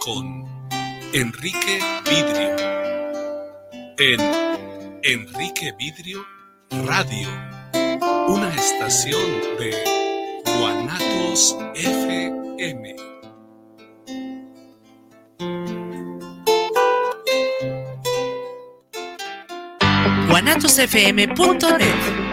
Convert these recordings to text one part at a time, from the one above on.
Con Enrique Vidrio en Enrique Vidrio Radio, una estación de Guanatos FM. guanatosfm.net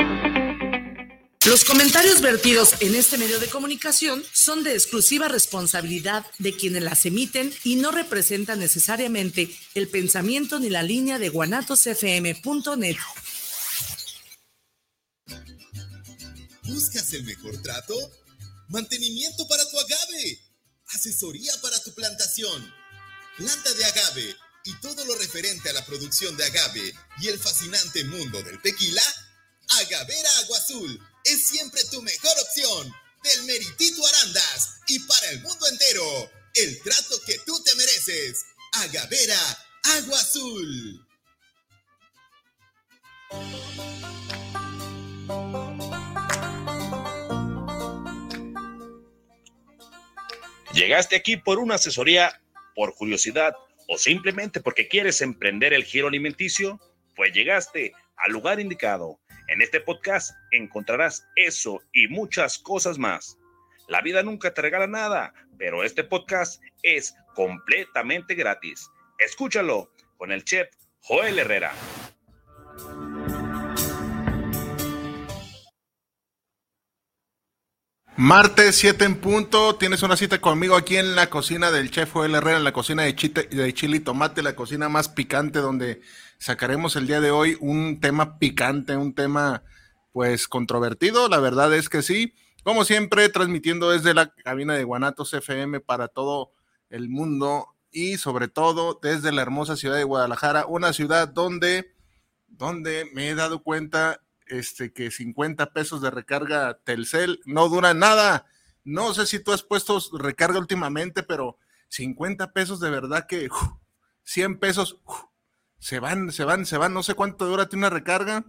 los comentarios vertidos en este medio de comunicación son de exclusiva responsabilidad de quienes las emiten y no representan necesariamente el pensamiento ni la línea de guanatosfm.net. ¿Buscas el mejor trato? Mantenimiento para tu agave. Asesoría para tu plantación. Planta de agave y todo lo referente a la producción de agave y el fascinante mundo del tequila. Agavera Agua Azul es siempre tu mejor opción. Del Meritito Arandas y para el mundo entero. El trato que tú te mereces. Agavera, Agua Azul. Llegaste aquí por una asesoría, por curiosidad o simplemente porque quieres emprender el giro alimenticio, pues llegaste al lugar indicado en este podcast encontrarás eso y muchas cosas más. La vida nunca te regala nada, pero este podcast es completamente gratis. Escúchalo con el chef Joel Herrera. Martes 7 en punto, tienes una cita conmigo aquí en la cocina del chef Joel Herrera, en la cocina de, de chile y tomate, la cocina más picante donde sacaremos el día de hoy un tema picante, un tema pues controvertido, la verdad es que sí. Como siempre, transmitiendo desde la cabina de Guanatos FM para todo el mundo y sobre todo desde la hermosa ciudad de Guadalajara, una ciudad donde, donde me he dado cuenta este, que 50 pesos de recarga Telcel no dura nada. No sé si tú has puesto recarga últimamente, pero 50 pesos de verdad que 100 pesos se van, se van, se van, no sé cuánto dura una recarga.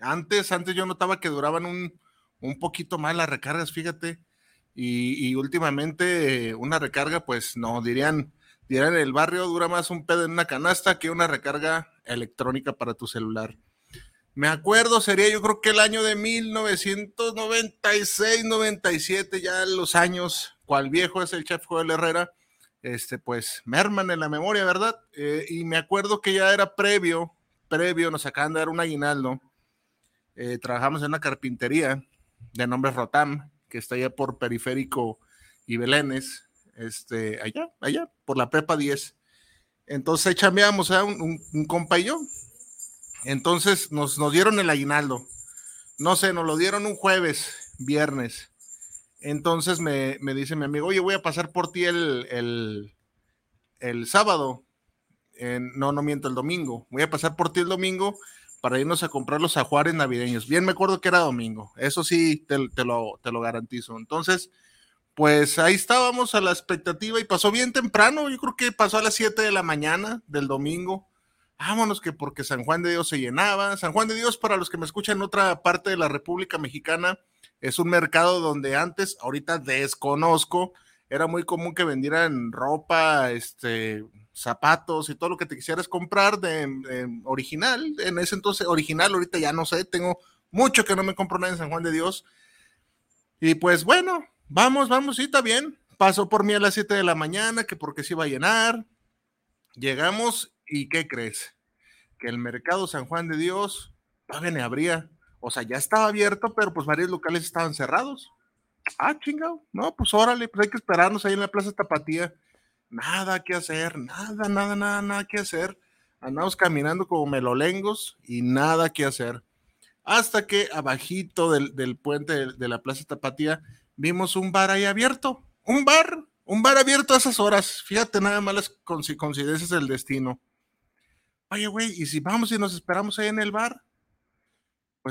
Antes, antes yo notaba que duraban un, un poquito más las recargas, fíjate. Y, últimamente una recarga, pues no, dirían, dirían el barrio dura más un pedo en una canasta que una recarga electrónica para tu celular. Me acuerdo, sería yo creo que el año de 1996, 97, ya los años, cual viejo es el chef Joel Herrera, este, pues merman en la memoria, ¿verdad? Eh, y me acuerdo que ya era previo, previo, nos acaban de dar un aguinaldo. Eh, trabajamos en una carpintería de nombre Rotam, que está allá por Periférico y Belénes, este, allá, allá, por la Prepa 10. Entonces chambeamos, a un, un. Entonces nos, nos dieron el aguinaldo. No sé, nos lo dieron un jueves, viernes. Entonces me, dice mi amigo, oye, voy a pasar por ti el, el, sábado. no, no miento, el domingo. Voy a pasar por ti el domingo para irnos a comprar los ajuares navideños. Bien, me acuerdo que era domingo. Eso sí, te, lo, te lo garantizo. Entonces, pues ahí estábamos a la expectativa y pasó bien temprano. Yo creo que pasó a las 7 de la mañana del domingo. Vámonos que porque San Juan de Dios se llenaba. San Juan de Dios, para los que me escuchan en otra parte de la República Mexicana, es un mercado donde antes, ahorita desconozco, era muy común que vendieran ropa, este, zapatos y todo lo que te quisieras comprar de, original. En ese entonces, original, ahorita ya no sé, tengo mucho que no me compro nada en San Juan de Dios. Y pues bueno, vamos, vamos, sí, está bien. Pasó por mí a las 7 de la mañana, que porque se iba a llenar. Llegamos y ¿qué crees? Que el mercado San Juan de Dios todavía ni abría. O sea, ya estaba abierto, pero pues varios locales estaban cerrados. Ah, chingado. No, pues órale, pues hay que esperarnos ahí en la Plaza Tapatía. Nada que hacer, nada, nada, nada, nada que hacer. Andamos caminando como melolengos y nada que hacer. Hasta que abajito del, puente de, de, la Plaza Tapatía vimos un bar ahí abierto. Un bar, un bar abierto a esas horas. Fíjate nada más las coincidencias del destino. Oye, güey, ¿y si vamos y nos esperamos ahí en el bar?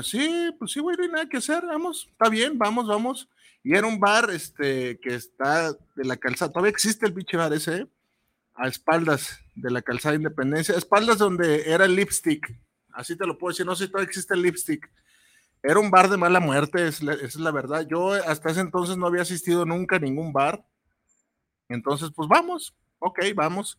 Pues sí, pues sí, güey, no hay nada que hacer, vamos, está bien, vamos, vamos. Y era un bar este, que está de la calzada, todavía existe el pinche bar ese, a espaldas de la calzada Independencia, a espaldas donde era el lipstick, así te lo puedo decir, no sé si todavía existe el lipstick. Era un bar de mala muerte, es esa es la verdad. Yo hasta ese entonces no había asistido nunca a ningún bar. Entonces, pues vamos, ok, vamos.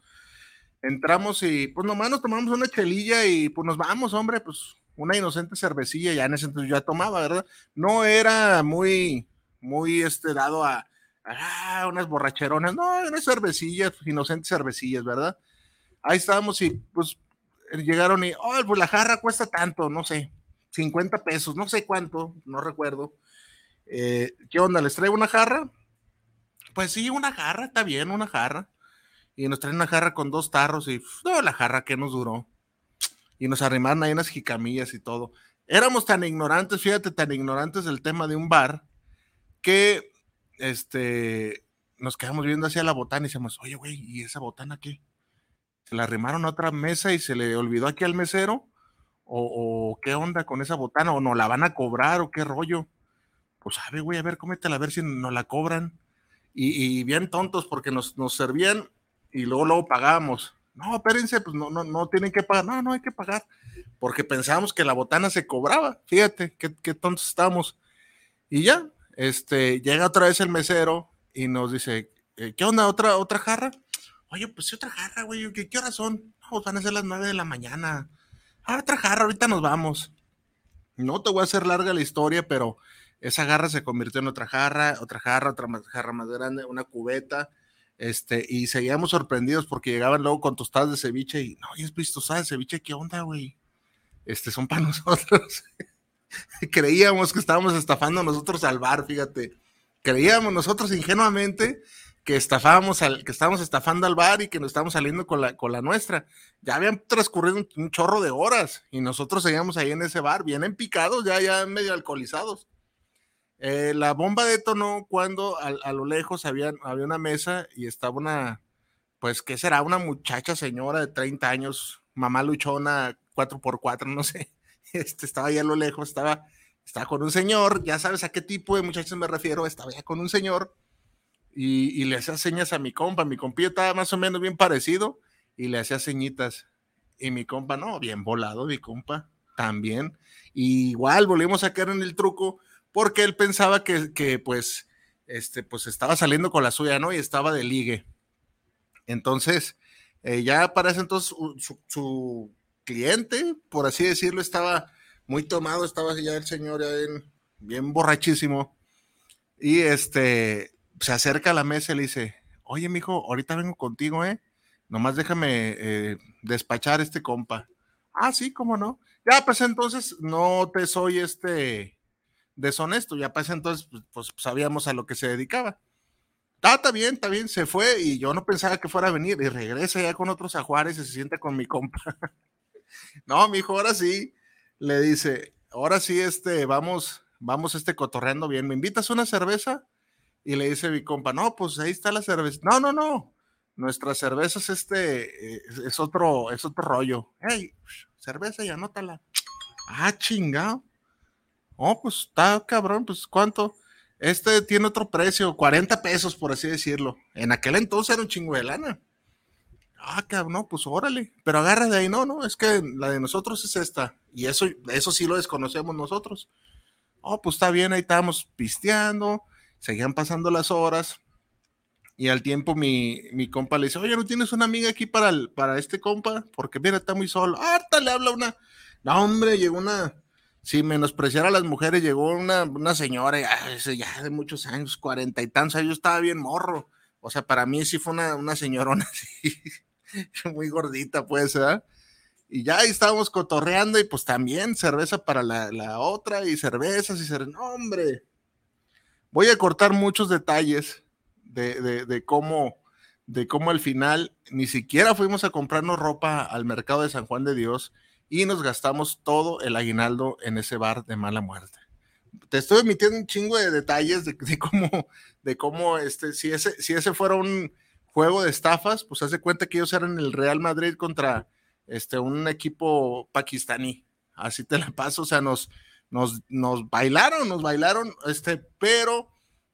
Entramos y pues nomás nos tomamos una chelilla y pues nos vamos, hombre, pues una inocente cervecilla, ya en ese entonces ya tomaba, ¿verdad? No era muy, muy este, dado a, a unas borracheronas, no, unas cervecillas, inocentes cervecillas, ¿verdad? Ahí estábamos y pues llegaron y, oh, pues la jarra cuesta tanto, no sé, 50 pesos, no sé cuánto, no recuerdo. Eh, ¿Qué onda? ¿Les traigo una jarra? Pues sí, una jarra, está bien, una jarra. Y nos traen una jarra con dos tarros y, no, la jarra que nos duró. Y nos arrimaron ahí unas jicamillas y todo. Éramos tan ignorantes, fíjate, tan ignorantes del tema de un bar, que este, nos quedamos viendo hacia la botana y decimos, oye, güey, ¿y esa botana qué? ¿Se la arrimaron a otra mesa y se le olvidó aquí al mesero? ¿O, qué onda con esa botana? ¿O no la van a cobrar o qué rollo? Pues sabe, güey, a ver, cómetela a ver si nos la cobran. Y, bien tontos porque nos, nos servían y luego, luego pagábamos. No, espérense, pues no, no, no tienen que pagar. No, no hay que pagar. Porque pensábamos que la botana se cobraba. Fíjate, qué, tontos estamos. Y ya, este, llega otra vez el mesero y nos dice, eh, ¿qué onda? ¿Otra, otra jarra? Oye, pues sí, otra jarra, güey. ¿Qué, qué horas son? No, van a ser las nueve de la mañana ah, otra jarra, ahorita nos vamos. No te voy a hacer larga la historia, pero esa jarra se convirtió en otra jarra, otra jarra, otra jarra más grande, una cubeta, este, y seguíamos sorprendidos porque llegaban luego con tostadas de ceviche y, no, ¿y es visto de ceviche? ¿Qué onda, güey? Este, son para nosotros. Creíamos que estábamos estafando nosotros al bar, fíjate. Creíamos nosotros ingenuamente que estafábamos al, que estábamos estafando al bar y que nos estábamos saliendo con la, con la nuestra. Ya habían transcurrido un, chorro de horas y nosotros seguíamos ahí en ese bar, bien picados, ya, ya medio alcoholizados. Eh, la bomba detonó cuando a, lo lejos había, había una mesa y estaba una, pues, ¿qué será? Una muchacha señora de 30 años, mamá luchona, 4x4, no sé. Este, estaba ahí a lo lejos, estaba, estaba con un señor, ya sabes a qué tipo de muchachos me refiero, estaba ya con un señor y, le hacía señas a mi compa. Mi compilla estaba más o menos bien parecido y le hacía señitas. Y mi compa, no, bien volado, mi compa, también. igual volvimos a caer en el truco porque él pensaba que, que, pues, este, pues estaba saliendo con la suya, ¿no? Y estaba de ligue. Entonces, eh, ya para ese entonces su, cliente, por así decirlo, estaba muy tomado, estaba ya el señor bien, bien borrachísimo. Y este, se acerca a la mesa y le dice, oye, mijo, ahorita vengo contigo, ¿eh? Nomás déjame eh, despachar este compa. Ah, sí, cómo no. Ya, pues entonces no te soy este deshonesto, ya pues entonces pues, pues sabíamos a lo que se dedicaba. Ah, está bien, está bien, se fue y yo no pensaba que fuera a venir y regresa ya con otros ajuares y se siente con mi compa. no, mijo, ahora sí, le dice, ahora sí, este, vamos, vamos, este, cotorreando bien, ¿me invitas una cerveza? Y le dice mi compa, no, pues ahí está la cerveza. No, no, no. Nuestra cerveza es este, es, otro, es otro rollo. Hey, cerveza y anótala. Ah, chingado. Oh, pues está cabrón, pues ¿cuánto? Este tiene otro precio, 40 pesos, por así decirlo. En aquel entonces era un chingo de lana. Ah, cabrón, pues órale. Pero agarra de ahí, no, no, es que la de nosotros es esta. Y eso, eso sí lo desconocemos nosotros. Oh, pues está bien, ahí estábamos pisteando Seguían pasando las horas y al tiempo mi, mi compa le dice, oye, ¿no tienes una amiga aquí para, el, para este compa? Porque mira, está muy solo. Harta le habla una. No, hombre, llegó una. Si menospreciar a las mujeres, llegó una, una señora ya, ya de muchos años, cuarenta y tantos yo estaba bien morro. O sea, para mí sí fue una, una señorona así, muy gordita, pues, ¿verdad? Y ya ahí estábamos cotorreando y pues también cerveza para la, la otra y cervezas y cervezas. No, hombre, Voy a cortar muchos detalles de, cómo, de cómo al final ni siquiera fuimos a comprarnos ropa al mercado de San Juan de Dios y nos gastamos todo el aguinaldo en ese bar de mala muerte. Te estoy emitiendo un chingo de detalles de, cómo, de cómo este, si ese, si ese fuera un juego de estafas, pues hace cuenta que ellos eran el Real Madrid contra este, un equipo pakistaní. Así te la paso, o sea, nos, nos, nos bailaron, nos bailaron, este, pero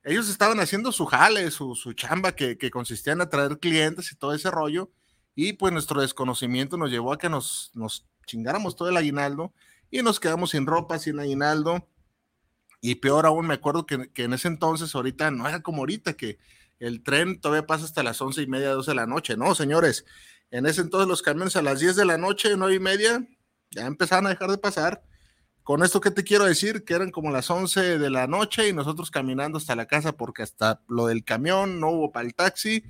ellos estaban haciendo su jale, su, su chamba que, que, consistía en atraer clientes y todo ese rollo, y pues nuestro desconocimiento nos llevó a que nos, nos chingáramos todo el aguinaldo y nos quedamos sin ropa, sin aguinaldo, y peor aún, me acuerdo que, que en ese entonces, ahorita no era como ahorita, que, el tren todavía pasa hasta las once y media, doce de la noche. No, señores, en ese entonces los camiones a las 10 de la noche, nueve y media, ya empezaron a dejar de pasar. Con esto que te quiero decir, que eran como las 11 de la noche y nosotros caminando hasta la casa porque hasta lo del camión no hubo para el taxi,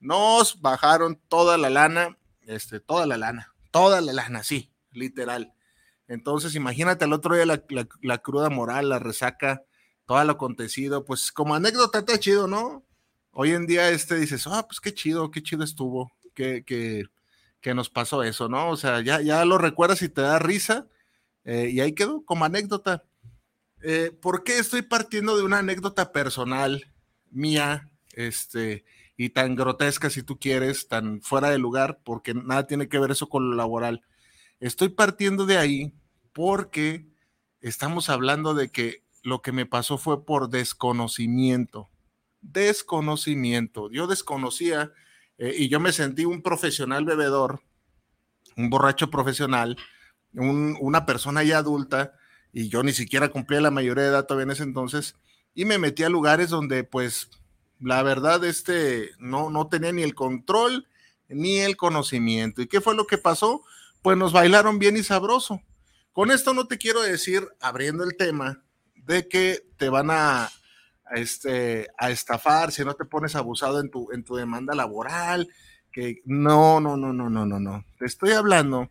nos bajaron toda la lana, este, toda la lana, toda la lana, sí, literal. Entonces, imagínate el otro día la, cruda moral, la resaca, todo lo acontecido, pues como anécdota está chido, ¿no? Hoy en día este dices, ah, pues qué chido, qué chido estuvo, que, que, que nos pasó eso, ¿no? O sea, ya, ya lo recuerdas y te da risa, eh, y ahí quedó como anécdota. Eh, ¿Por qué estoy partiendo de una anécdota personal mía, este, y tan grotesca si tú quieres, tan fuera de lugar, porque nada tiene que ver eso con lo laboral? Estoy partiendo de ahí porque estamos hablando de que lo que me pasó fue por desconocimiento. Desconocimiento. Yo desconocía eh, y yo me sentí un profesional bebedor, un borracho profesional, una persona ya adulta, y yo ni siquiera cumplía la mayoría de edad todavía en ese entonces, y me metí a lugares donde, pues, la verdad, este, no, no tenía ni el control ni el conocimiento. ¿Y qué fue lo que pasó? Pues nos bailaron bien y sabroso. Con esto no te quiero decir, abriendo el tema, de que te van a, este, a estafar si no te pones abusado en tu, en tu demanda laboral, que no, no, no, no, no, no, no. Te estoy hablando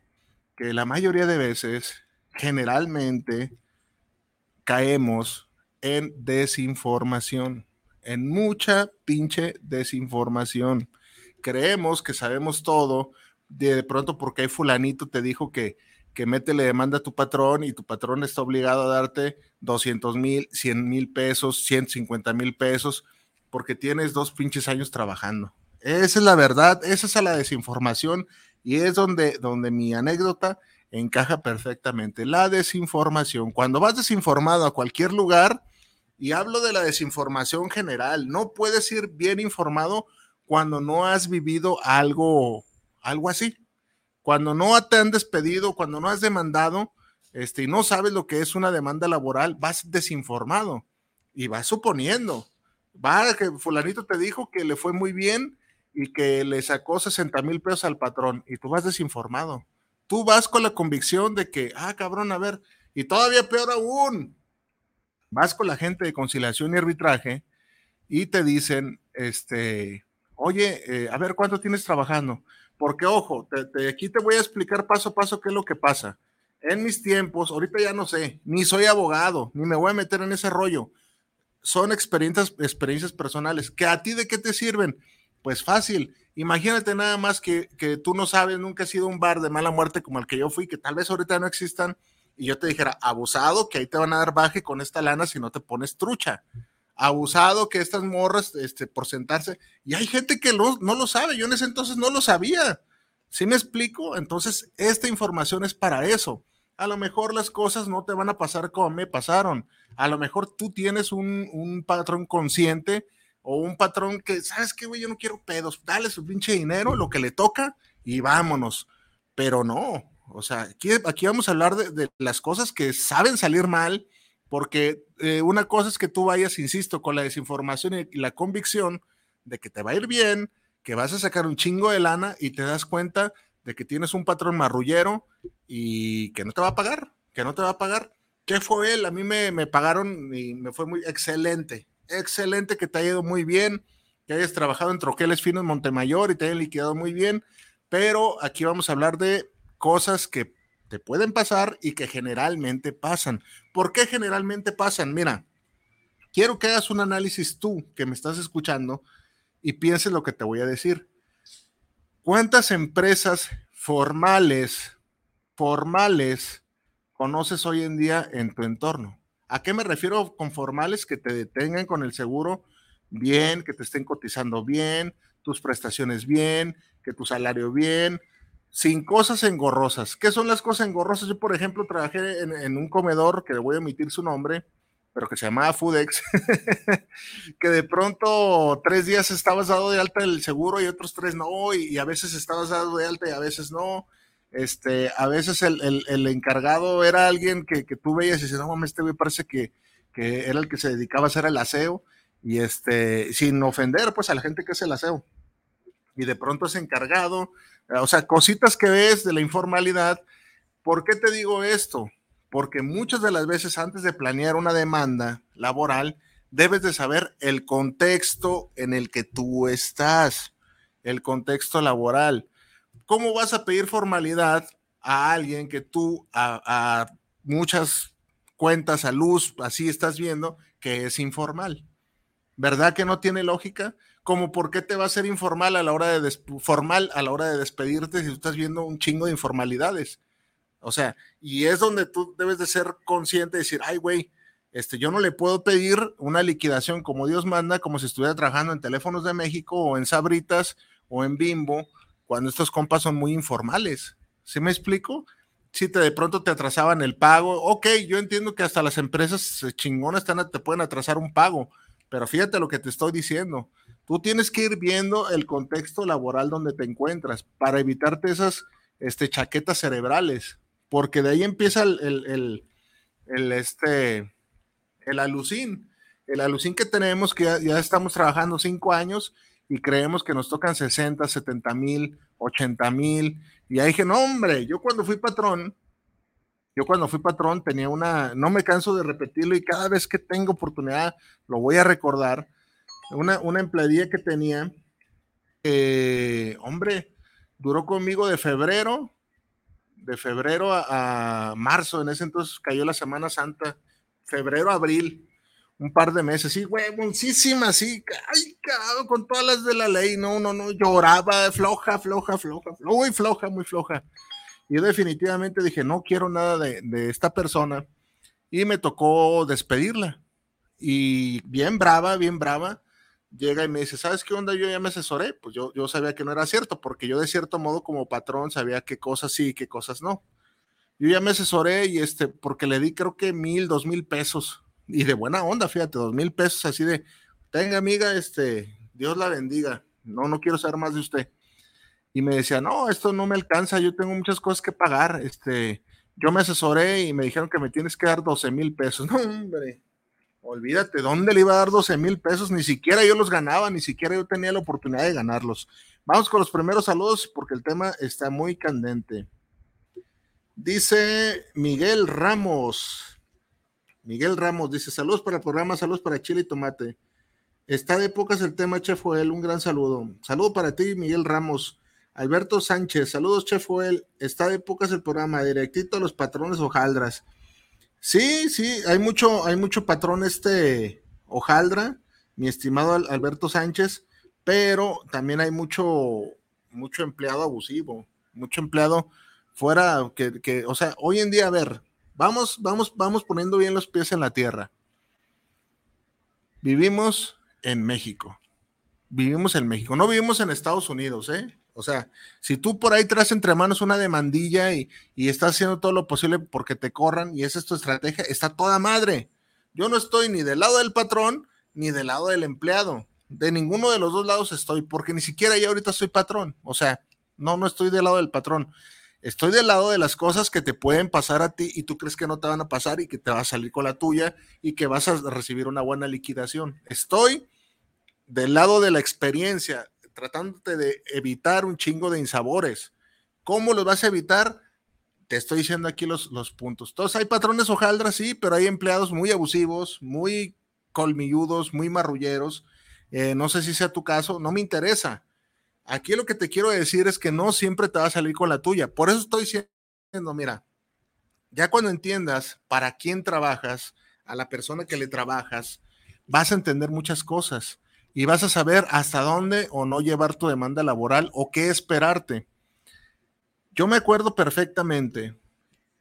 que la mayoría de veces, generalmente, caemos en desinformación, en mucha pinche desinformación. Creemos que sabemos todo, de pronto porque fulanito te dijo que, que métele demanda a tu patrón y tu patrón está obligado a darte 200 mil, 100 mil pesos, 150 mil pesos, porque tienes dos pinches años trabajando. Esa es la verdad, esa es la desinformación y es donde, donde mi anécdota encaja perfectamente. La desinformación. Cuando vas desinformado a cualquier lugar, y hablo de la desinformación general, no puedes ir bien informado cuando no has vivido algo, algo así. Cuando no te han despedido, cuando no has demandado, este, y no sabes lo que es una demanda laboral, vas desinformado y vas suponiendo. Va que fulanito te dijo que le fue muy bien y que le sacó 60 mil pesos al patrón y tú vas desinformado. Tú vas con la convicción de que, ah, cabrón, a ver, y todavía peor aún, vas con la gente de conciliación y arbitraje y te dicen, este, oye, eh, a ver, ¿cuánto tienes trabajando? Porque, ojo, aquí te voy a explicar paso a paso qué es lo que pasa. En mis tiempos, ahorita ya no sé, ni soy abogado, ni me voy a meter en ese rollo. Son experiencias, personales. ¿Que a ti de qué te sirven? Pues fácil. Imagínate nada más que, que tú no sabes, nunca has sido un bar de mala muerte como el que yo fui, que tal vez ahorita no existan, y yo te dijera, abusado, que ahí te van a dar baje con esta lana si no te pones trucha. Abusado que estas morras, este, por sentarse, y hay gente que no lo sabe, yo en ese entonces no lo sabía. ¿Sí me explico? Entonces, esta información es para eso. A lo mejor las cosas no te van a pasar como me pasaron. A lo mejor tú tienes un, un patrón consciente o un patrón que, ¿sabes qué, güey? Yo no quiero pedos, dale su pinche dinero, lo que le toca y vámonos. Pero no, o sea, aquí, aquí vamos a hablar de, las cosas que saben salir mal, porque eh, una cosa es que tú vayas, insisto, con la desinformación y la convicción de que te va a ir bien, que vas a sacar un chingo de lana y te das cuenta de que tienes un patrón marrullero y que no te va a pagar, que no te va a pagar. ¿Qué fue él? A mí me, me pagaron y me fue muy excelente excelente que te haya ido muy bien, que hayas trabajado en Troqueles Finos Montemayor y te hayan liquidado muy bien, pero aquí vamos a hablar de cosas que te pueden pasar y que generalmente pasan. ¿Por qué generalmente pasan? Mira, quiero que hagas un análisis tú que me estás escuchando y pienses lo que te voy a decir. ¿Cuántas empresas formales, formales, conoces hoy en día en tu entorno? ¿A qué me refiero con formales? Que te detengan con el seguro bien, que te estén cotizando bien, tus prestaciones bien, que tu salario bien, sin cosas engorrosas. ¿Qué son las cosas engorrosas? Yo, por ejemplo, trabajé en, un comedor que le voy a omitir su nombre, pero que se llamaba Foodex, que de pronto tres días estabas dado de alta el seguro y otros tres no, y, y a veces estabas dado de alta y a veces no. Este, a veces el, encargado era alguien que, que, tú veías y dices, no mames, este güey parece que, era el que se dedicaba a hacer el aseo. y este, sin ofender pues a la gente que es el aseo. Y de pronto es encargado, o sea, cositas que ves de la informalidad. ¿Por qué te digo esto? Porque muchas de las veces antes de planear una demanda laboral, debes de saber el contexto en el que tú estás, el contexto laboral. ¿Cómo vas a pedir formalidad a alguien que tú a, a muchas cuentas a luz, así estás viendo, que es informal? ¿Verdad que no tiene lógica? Como por qué te va a ser informal a la hora de formal a la hora de despedirte si tú estás viendo un chingo de informalidades. O sea, y es donde tú debes de ser consciente de decir, ay, güey, este, yo no le puedo pedir una liquidación como Dios manda, como si estuviera trabajando en Teléfonos de México o en Sabritas o en Bimbo, cuando estos compas son muy informales. ¿Sí me explico? Si te de pronto te atrasaban el pago, ok, yo entiendo que hasta las empresas chingonas te pueden atrasar un pago, pero fíjate lo que te estoy diciendo. Tú tienes que ir viendo el contexto laboral donde te encuentras para evitarte esas este, chaquetas cerebrales, porque de ahí empieza el, el, el, este, el alucín. El alucín que tenemos, que ya, estamos trabajando cinco años y creemos que nos tocan 60, 70 mil, 80 mil. Y ahí dije, no, hombre, yo cuando fui patrón, yo cuando fui patrón tenía una, no me canso de repetirlo y cada vez que tengo oportunidad lo voy a recordar, una, una empleadía que tenía, hombre, duró conmigo de febrero, de febrero a, marzo, en ese entonces cayó la Semana Santa, febrero, abril, un par de meses, sí, huevoncísima, sí, ay, con todas las de la ley, no, no, no, lloraba, floja, floja, floja, muy floja, muy floja. Y definitivamente dije, no quiero nada de, esta persona. Y me tocó despedirla. Y bien brava, bien brava, llega y me dice, ¿sabes qué onda? Yo ya me asesoré. Pues yo, yo sabía que no era cierto, porque yo de cierto modo como patrón sabía qué cosas sí y qué cosas no. Yo ya me asesoré y este, porque le di creo que mil, dos mil pesos. Y de buena onda, fíjate, dos mil pesos así de, tenga amiga, este, Dios la bendiga. No, no quiero saber más de usted y me decía, no, esto no me alcanza, yo tengo muchas cosas que pagar, este, yo me asesoré y me dijeron que me tienes que dar 12 mil pesos. No, hombre, olvídate, ¿dónde le iba a dar 12 mil pesos? Ni siquiera yo los ganaba, ni siquiera yo tenía la oportunidad de ganarlos. Vamos con los primeros saludos porque el tema está muy candente. Dice Miguel Ramos. Miguel Ramos dice: Saludos para el programa, saludos para Chile y Tomate. Está de épocas el tema, Chef Joel. Un gran saludo. Saludo para ti, Miguel Ramos. Alberto Sánchez, saludos, Chef Joel. Está de épocas el programa, directito a los patrones hojaldras. Sí, sí, hay mucho, hay mucho patrón este hojaldra, mi estimado Alberto Sánchez, pero también hay mucho, mucho empleado abusivo, mucho empleado fuera que, que, o sea, hoy en día, a ver, vamos, vamos, vamos poniendo bien los pies en la tierra. Vivimos en México. Vivimos en México, no vivimos en Estados Unidos, ¿eh? O sea, si tú por ahí traes entre manos una demandilla y, estás haciendo todo lo posible porque te corran y esa es tu estrategia, está toda madre. Yo no estoy ni del lado del patrón ni del lado del empleado. De ninguno de los dos lados estoy, porque ni siquiera yo ahorita soy patrón. O sea, no, no estoy del lado del patrón. Estoy del lado de las cosas que te pueden pasar a ti y tú crees que no te van a pasar y que te va a salir con la tuya y que vas a recibir una buena liquidación. Estoy del lado de la experiencia, tratándote de evitar un chingo de insabores. ¿Cómo los vas a evitar? Te estoy diciendo aquí los, los puntos. Entonces hay patrones hojaldras, sí, pero hay empleados muy abusivos, muy colmilludos, muy marrulleros. Eh, no sé si sea tu caso, no me interesa. Aquí lo que te quiero decir es que no siempre te va a salir con la tuya. Por eso estoy diciendo, mira, ya cuando entiendas para quién trabajas, a la persona que le trabajas, vas a entender muchas cosas y vas a saber hasta dónde o no llevar tu demanda laboral o qué esperarte. Yo me acuerdo perfectamente,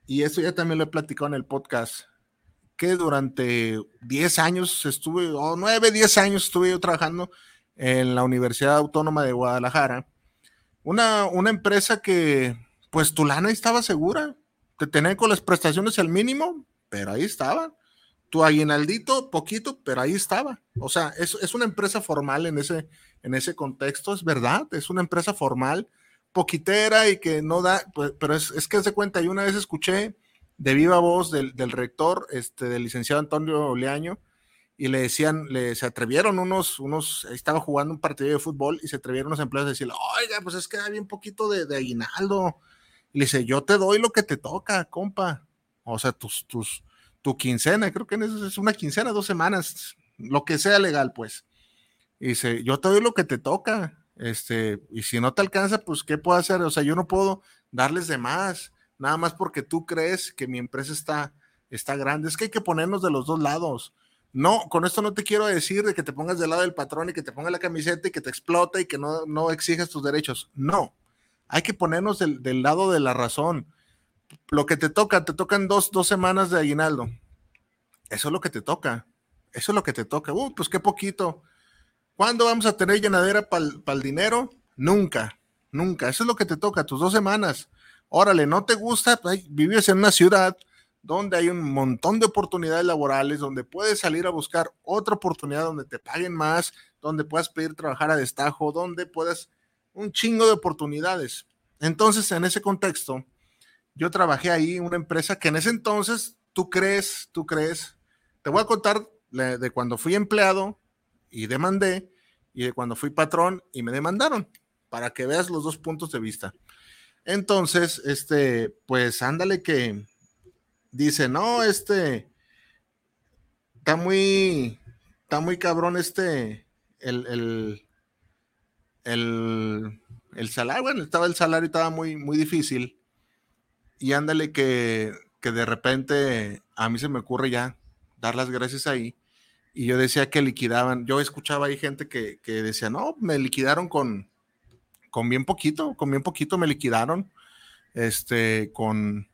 y esto ya también lo he platicado en el podcast, que durante 10 años estuve, o 9, 10 años estuve yo trabajando en la Universidad Autónoma de Guadalajara. Una, una empresa que, pues tu lana estaba segura, te tenía con las prestaciones al mínimo, pero ahí estaba tu aguinaldito, poquito, pero ahí estaba. O sea, es, es, una empresa formal en ese, en ese contexto, es verdad, es una empresa formal, poquitera y que no da, pues, pero es, es, que se cuenta, y una vez escuché de viva voz del, del, rector, este, del licenciado Antonio Oleaño, y le decían, le, se atrevieron unos, unos, estaba jugando un partido de fútbol y se atrevieron los empleados a decirle, oiga, pues es que hay un poquito de, de aguinaldo. Y le dice, yo te doy lo que te toca, compa. O sea, tus, tus, tu quincena, creo que es una quincena, dos semanas, lo que sea legal, pues. Y dice, yo te doy lo que te toca, este, y si no te alcanza, pues, ¿qué puedo hacer? O sea, yo no puedo darles de más, nada más porque tú crees que mi empresa está, está grande. Es que hay que ponernos de los dos lados. No, con esto no te quiero decir de que te pongas del lado del patrón y que te ponga la camiseta y que te explota y que no, no exijas tus derechos. No, hay que ponernos del, del lado de la razón lo que te toca, te tocan dos, dos semanas de aguinaldo. Eso es lo que te toca. Eso es lo que te toca. Uh, pues qué poquito. ¿Cuándo vamos a tener llenadera para el dinero? Nunca, nunca. Eso es lo que te toca, tus dos semanas. Órale, ¿no te gusta? Pues, vives en una ciudad donde hay un montón de oportunidades laborales, donde puedes salir a buscar otra oportunidad donde te paguen más, donde puedas pedir trabajar a destajo, donde puedas un chingo de oportunidades. Entonces, en ese contexto, yo trabajé ahí, una empresa que en ese entonces, tú crees, tú crees, te voy a contar de cuando fui empleado y demandé, y de cuando fui patrón y me demandaron, para que veas los dos puntos de vista. Entonces, este, pues ándale que dice, no, este, está muy, está muy cabrón este, el, el, el, el salario, bueno, estaba el salario, estaba muy, muy difícil y ándale que, de repente a mí se me ocurre ya dar las gracias ahí. Y yo decía que liquidaban, yo escuchaba ahí gente que, decía, no, me liquidaron con, con bien poquito, con bien poquito me liquidaron, este, con,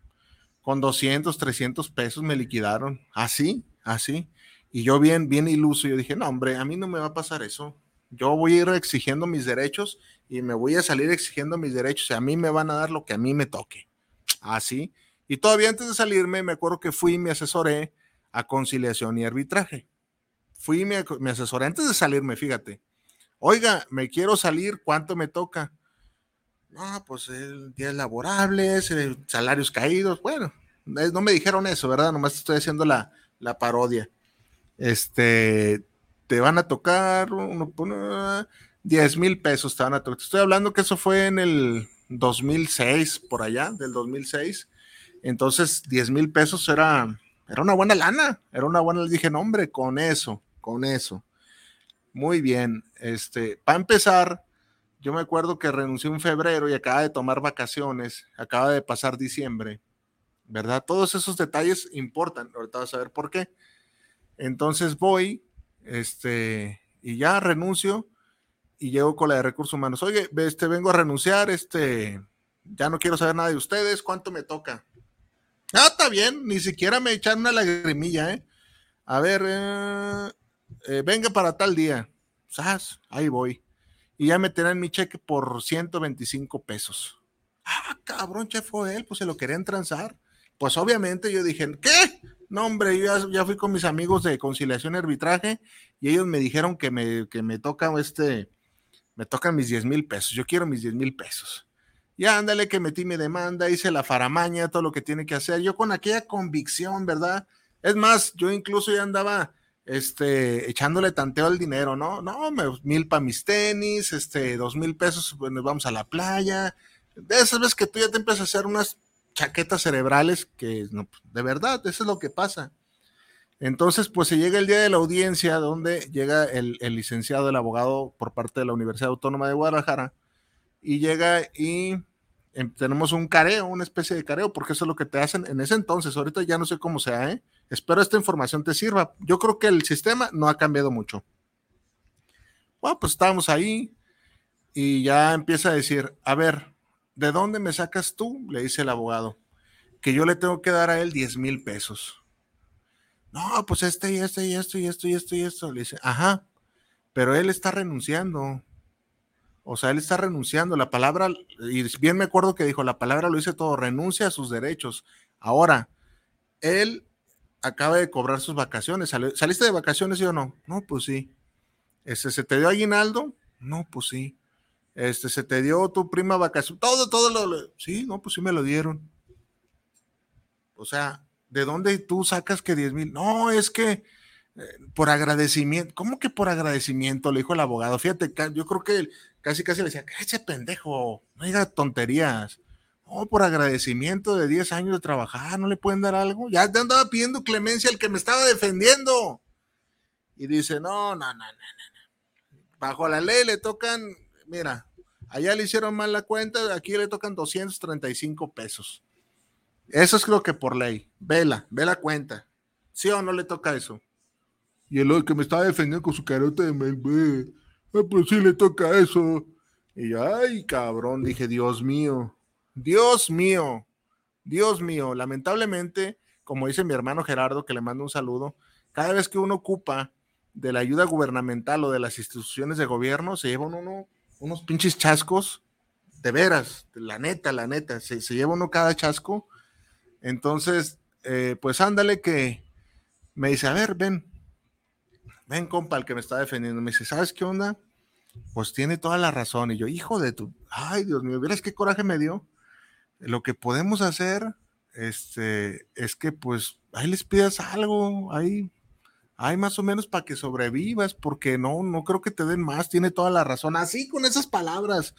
con 200, 300 pesos me liquidaron, así, así. Y yo bien, bien iluso, yo dije, no, hombre, a mí no me va a pasar eso. Yo voy a ir exigiendo mis derechos y me voy a salir exigiendo mis derechos y a mí me van a dar lo que a mí me toque así. Y todavía antes de salirme, me acuerdo que fui y me asesoré a conciliación y arbitraje. Fui y me, asesoré antes de salirme, fíjate. Oiga, me quiero salir, ¿cuánto me toca? No, pues días laborables, eh, salarios caídos. Bueno, no me dijeron eso, ¿verdad? Nomás estoy haciendo la, la parodia. Este, te van a tocar uno, 10 mil pesos, te van a tocar. Estoy hablando que eso fue en el 2006, por allá, del 2006. Entonces, 10 mil pesos era, era una buena lana, era una buena, le dije, no, hombre, con eso, con eso. Muy bien, este, para empezar, yo me acuerdo que renuncié en febrero y acaba de tomar vacaciones, acaba de pasar diciembre, ¿verdad? Todos esos detalles importan, ahorita vas a ver por qué. Entonces voy, este, y ya renuncio y llego con la de recursos humanos. Oye, este, vengo a renunciar, este, ya no quiero saber nada de ustedes, ¿cuánto me toca? Ah, está bien, ni siquiera me echan una lagrimilla, ¿eh? A ver, eh, eh, venga para tal día. ¿Sabes? Ahí voy. Y ya me tienen mi cheque por 125 pesos. Ah, cabrón, chef, fue él, pues se lo querían transar. Pues obviamente yo dije, ¿qué? No, hombre, yo ya, ya, fui con mis amigos de conciliación y arbitraje y ellos me dijeron que me, que me toca este, me tocan mis 10 mil pesos, yo quiero mis 10 mil pesos. Ya ándale que metí mi demanda, hice la faramaña, todo lo que tiene que hacer, yo con aquella convicción, ¿verdad? Es más, yo incluso ya andaba este, echándole tanteo al dinero, ¿no? No, mil para mis tenis, este, dos mil pesos, pues nos vamos a la playa. De esas veces que tú ya te empiezas a hacer unas chaquetas cerebrales que, no, de verdad, eso es lo que pasa. Entonces, pues se llega el día de la audiencia donde llega el, licenciado, el abogado por parte de la Universidad Autónoma de Guadalajara y llega y em, tenemos un careo, una especie de careo, porque eso es lo que te hacen en ese entonces. Ahorita ya no sé cómo sea, ¿eh? Espero esta información te sirva. Yo creo que el sistema no ha cambiado mucho. Bueno, pues estábamos ahí y ya empieza a decir, a ver, ¿de dónde me sacas tú? Le dice el abogado, que yo le tengo que dar a él 10 mil pesos no, pues este y este y esto y esto y esto y esto. Le dice, ajá, pero él está renunciando. O sea, él está renunciando. La palabra, y bien me acuerdo que dijo, la palabra lo dice todo, renuncia a sus derechos. Ahora, él acaba de cobrar sus vacaciones. ¿Saliste de vacaciones, sí o no? No, pues sí. Este, ¿Se te dio aguinaldo? No, pues sí. Este, ¿se te dio tu prima vacación? Todo, todo lo, sí, no, pues sí me lo dieron. O sea, ¿de dónde tú sacas que 10 mil? No, es que por agradecimiento. ¿Cómo que por agradecimiento? Le dijo el abogado. Fíjate, yo creo que casi casi le decía, ese pendejo, no diga tonterías. Oh, por agradecimiento de 10 años de trabajar, ¿no le pueden dar algo? Ya te andaba pidiendo clemencia el que me estaba defendiendo. Y dice, no, no, no, no, no. Bajo la ley le tocan, mira, allá le hicieron mal la cuenta, aquí le tocan 235 pesos. Eso es lo que por ley. Vela, ve la cuenta. ¿Sí o no le toca eso? Y el que me estaba defendiendo con su carota de mel, ah, pues sí le toca eso. Y yo, ay, cabrón, dije, Dios mío. Dios mío, Dios mío, lamentablemente, como dice mi hermano Gerardo, que le mando un saludo, cada vez que uno ocupa de la ayuda gubernamental o de las instituciones de gobierno, se lleva uno unos pinches chascos, de veras, la neta, la neta, se, lleva uno cada chasco. Entonces, eh, pues ándale que me dice, a ver, ven, ven compa, el que me está defendiendo, me dice, ¿sabes qué onda? Pues tiene toda la razón. Y yo, hijo de tu, ay Dios mío, ¿vieras qué coraje me dio? lo que podemos hacer este, es que pues ahí les pidas algo, ahí, hay más o menos para que sobrevivas, porque no, no creo que te den más, tiene toda la razón. Así con esas palabras,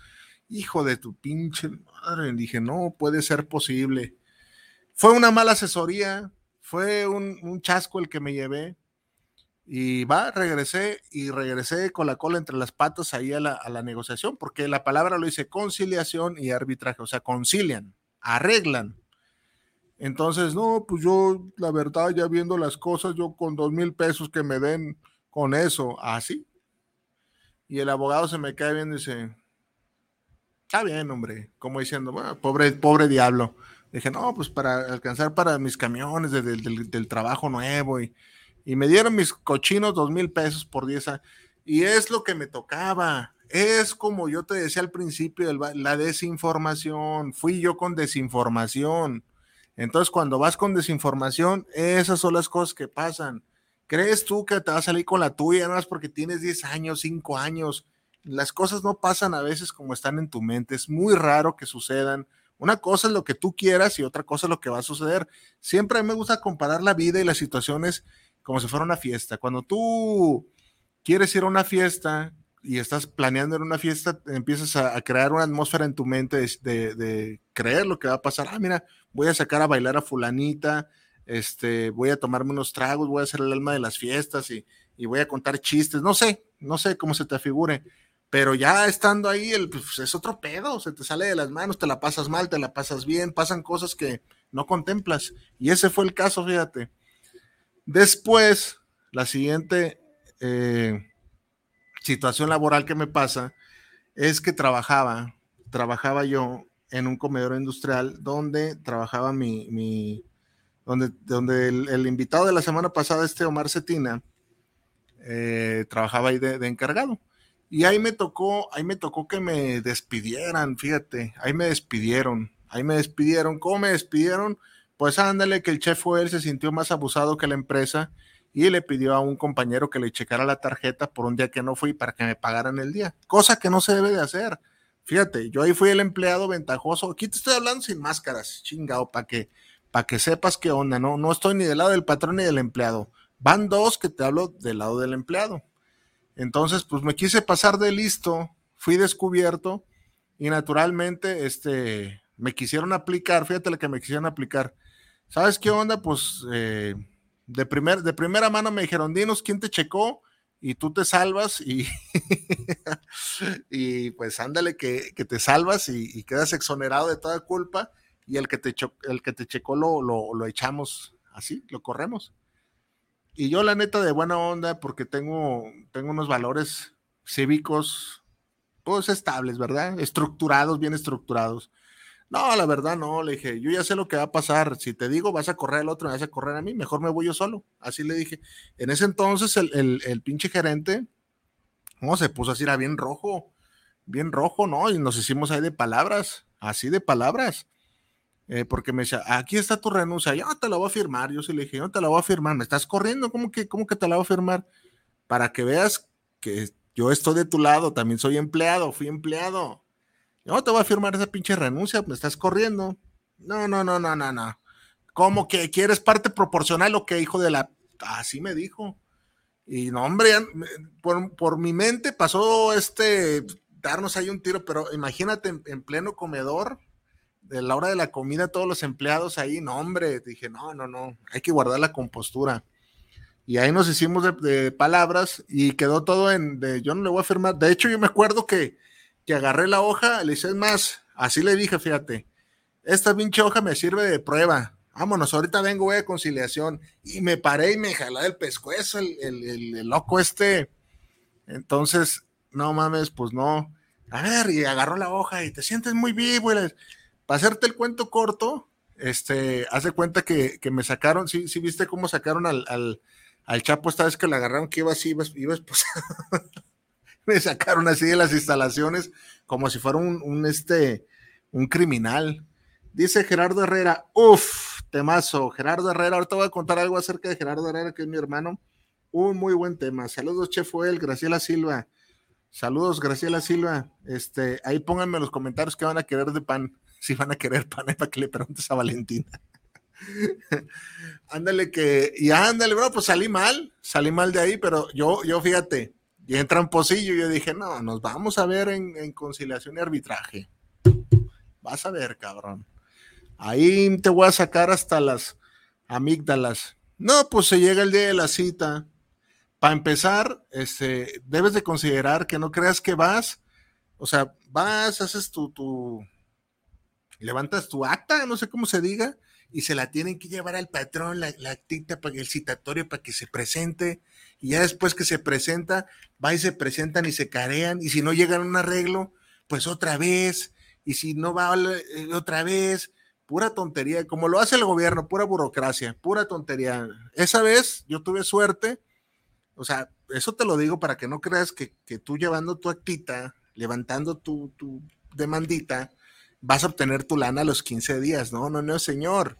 hijo de tu pinche madre, dije, no puede ser posible. Fue una mala asesoría, fue un, chasco el que me llevé. Y va, regresé y regresé con la cola entre las patas ahí a la, negociación, porque la palabra lo dice conciliación y arbitraje, o sea, concilian, arreglan. Entonces, no, pues yo, la verdad, ya viendo las cosas, yo con dos mil pesos que me den con eso, así. y el abogado se me cae bien y dice, está bien, hombre, como diciendo, pobre, pobre diablo. Dije, no, pues para alcanzar para mis camiones del trabajo nuevo y y me dieron mis cochinos dos mil pesos por 10 años. Y es lo que me tocaba. Es como yo te decía al principio, la desinformación. Fui yo con desinformación. Entonces, cuando vas con desinformación, esas son las cosas que pasan. ¿Crees tú que te vas a salir con la tuya nada más porque tienes 10 años, 5 años? Las cosas no pasan a veces como están en tu mente. Es muy raro que sucedan. Una cosa es lo que tú quieras y otra cosa es lo que va a suceder. Siempre me gusta comparar la vida y las situaciones como si fuera una fiesta. Cuando tú quieres ir a una fiesta y estás planeando en una fiesta, empiezas a, crear una atmósfera en tu mente de, creer lo que va a pasar. Ah, mira, voy a sacar a bailar a fulanita, este, voy a tomarme unos tragos, voy a hacer el alma de las fiestas y, voy a contar chistes. No sé, no sé cómo se te figure. Pero ya estando ahí, el, pues, es otro pedo, se te sale de las manos, te la pasas mal, te la pasas bien, pasan cosas que no contemplas. Y ese fue el caso, fíjate. Después, la siguiente eh, situación laboral que me pasa es que trabajaba, trabajaba yo en un comedor industrial donde trabajaba mi, donde, donde el, invitado de la semana pasada, este Omar Cetina, eh, trabajaba ahí de, encargado. Y ahí me tocó, ahí me tocó que me despidieran, fíjate, ahí me despidieron, ahí me despidieron. ¿Cómo me despidieron? Pues ándale, que el chef fue él, se sintió más abusado que la empresa y le pidió a un compañero que le checara la tarjeta por un día que no fui para que me pagaran el día, cosa que no se debe de hacer. Fíjate, yo ahí fui el empleado ventajoso. Aquí te estoy hablando sin máscaras, chingado, para que, para que sepas qué onda, ¿no? No estoy ni del lado del patrón ni del empleado. Van dos que te hablo del lado del empleado. Entonces, pues me quise pasar de listo, fui descubierto y naturalmente, este, me quisieron aplicar, fíjate lo que me quisieron aplicar ¿sabes qué onda? Pues eh, de, primer, de primera mano me dijeron, dinos quién te checó y tú te salvas y, y pues ándale que, te salvas y, quedas exonerado de toda culpa y el que te, el que te checó lo, lo, echamos así, lo corremos. Y yo la neta de buena onda porque tengo, tengo unos valores cívicos pues estables, ¿verdad? Estructurados, bien estructurados. No, la verdad no, le dije, yo ya sé lo que va a pasar. Si te digo, vas a correr al otro, me vas a correr a mí, mejor me voy yo solo. Así le dije. En ese entonces, el, el, pinche gerente, no, se puso así, era bien rojo, bien rojo, ¿no? Y nos hicimos ahí de palabras, así de palabras. Eh, porque me decía, aquí está tu renuncia, yo te la voy a firmar. Yo sí le dije, yo te la voy a firmar, me estás corriendo, ¿cómo que, cómo que te la voy a firmar? Para que veas que yo estoy de tu lado, también soy empleado, fui empleado no te voy a firmar esa pinche renuncia, me estás corriendo. No, no, no, no, no, no. ¿Cómo que quieres parte proporcional o qué, hijo de la. Así me dijo. Y no, hombre, por, por mi mente pasó este, darnos ahí un tiro, pero imagínate en, pleno comedor, de la hora de la comida, todos los empleados ahí, no, hombre, dije, no, no, no, hay que guardar la compostura. Y ahí nos hicimos de, palabras y quedó todo en, de, yo no le voy a firmar. De hecho, yo me acuerdo que, que agarré la hoja, le hice más, así le dije, fíjate, esta pinche hoja me sirve de prueba. Vámonos, ahorita vengo, voy a conciliación. Y me paré y me jalé el pescuezo, el, el loco este. Entonces, no mames, pues no. A ver, y agarró la hoja y te sientes muy vivo. Para hacerte el cuento corto, este, haz de cuenta que, me sacaron, sí, sí viste cómo sacaron al, al, Chapo esta vez que le agarraron que iba así, iba, iba me sacaron así de las instalaciones como si fuera un, un, este, un criminal. Dice Gerardo Herrera, uff, temazo. Gerardo Herrera, ahorita voy a contar algo acerca de Gerardo Herrera, que es mi hermano. Un muy buen tema. Saludos, Chef Joel, Graciela Silva. Saludos, Graciela Silva. Este, ahí pónganme en los comentarios qué van a querer de pan. Si van a querer pan, para que le preguntes a Valentina. ándale que, y ándale, bro, pues salí mal, salí mal de ahí, pero yo, yo fíjate, y en tramposillo, yo dije, no, nos vamos a ver en, conciliación y arbitraje. Vas a ver, cabrón. Ahí te voy a sacar hasta las amígdalas. No, pues se llega el día de la cita para empezar, este, debes de considerar que no creas que vas, o sea, vas, haces tu, levantas tu acta, no sé cómo se diga, y se la tienen que llevar al patrón, la, la actita para el citatorio para que se presente, y ya después que se presenta, va y se presentan y se carean, y si no llegan a un arreglo, pues otra vez, y si no va eh, otra vez, pura tontería, como lo hace el gobierno, pura burocracia, pura tontería. Esa vez yo tuve suerte, o sea, eso te lo digo para que no creas que, tú llevando tu actita, levantando tu, demandita, vas a obtener tu lana a los 15 días. No, no, no, señor.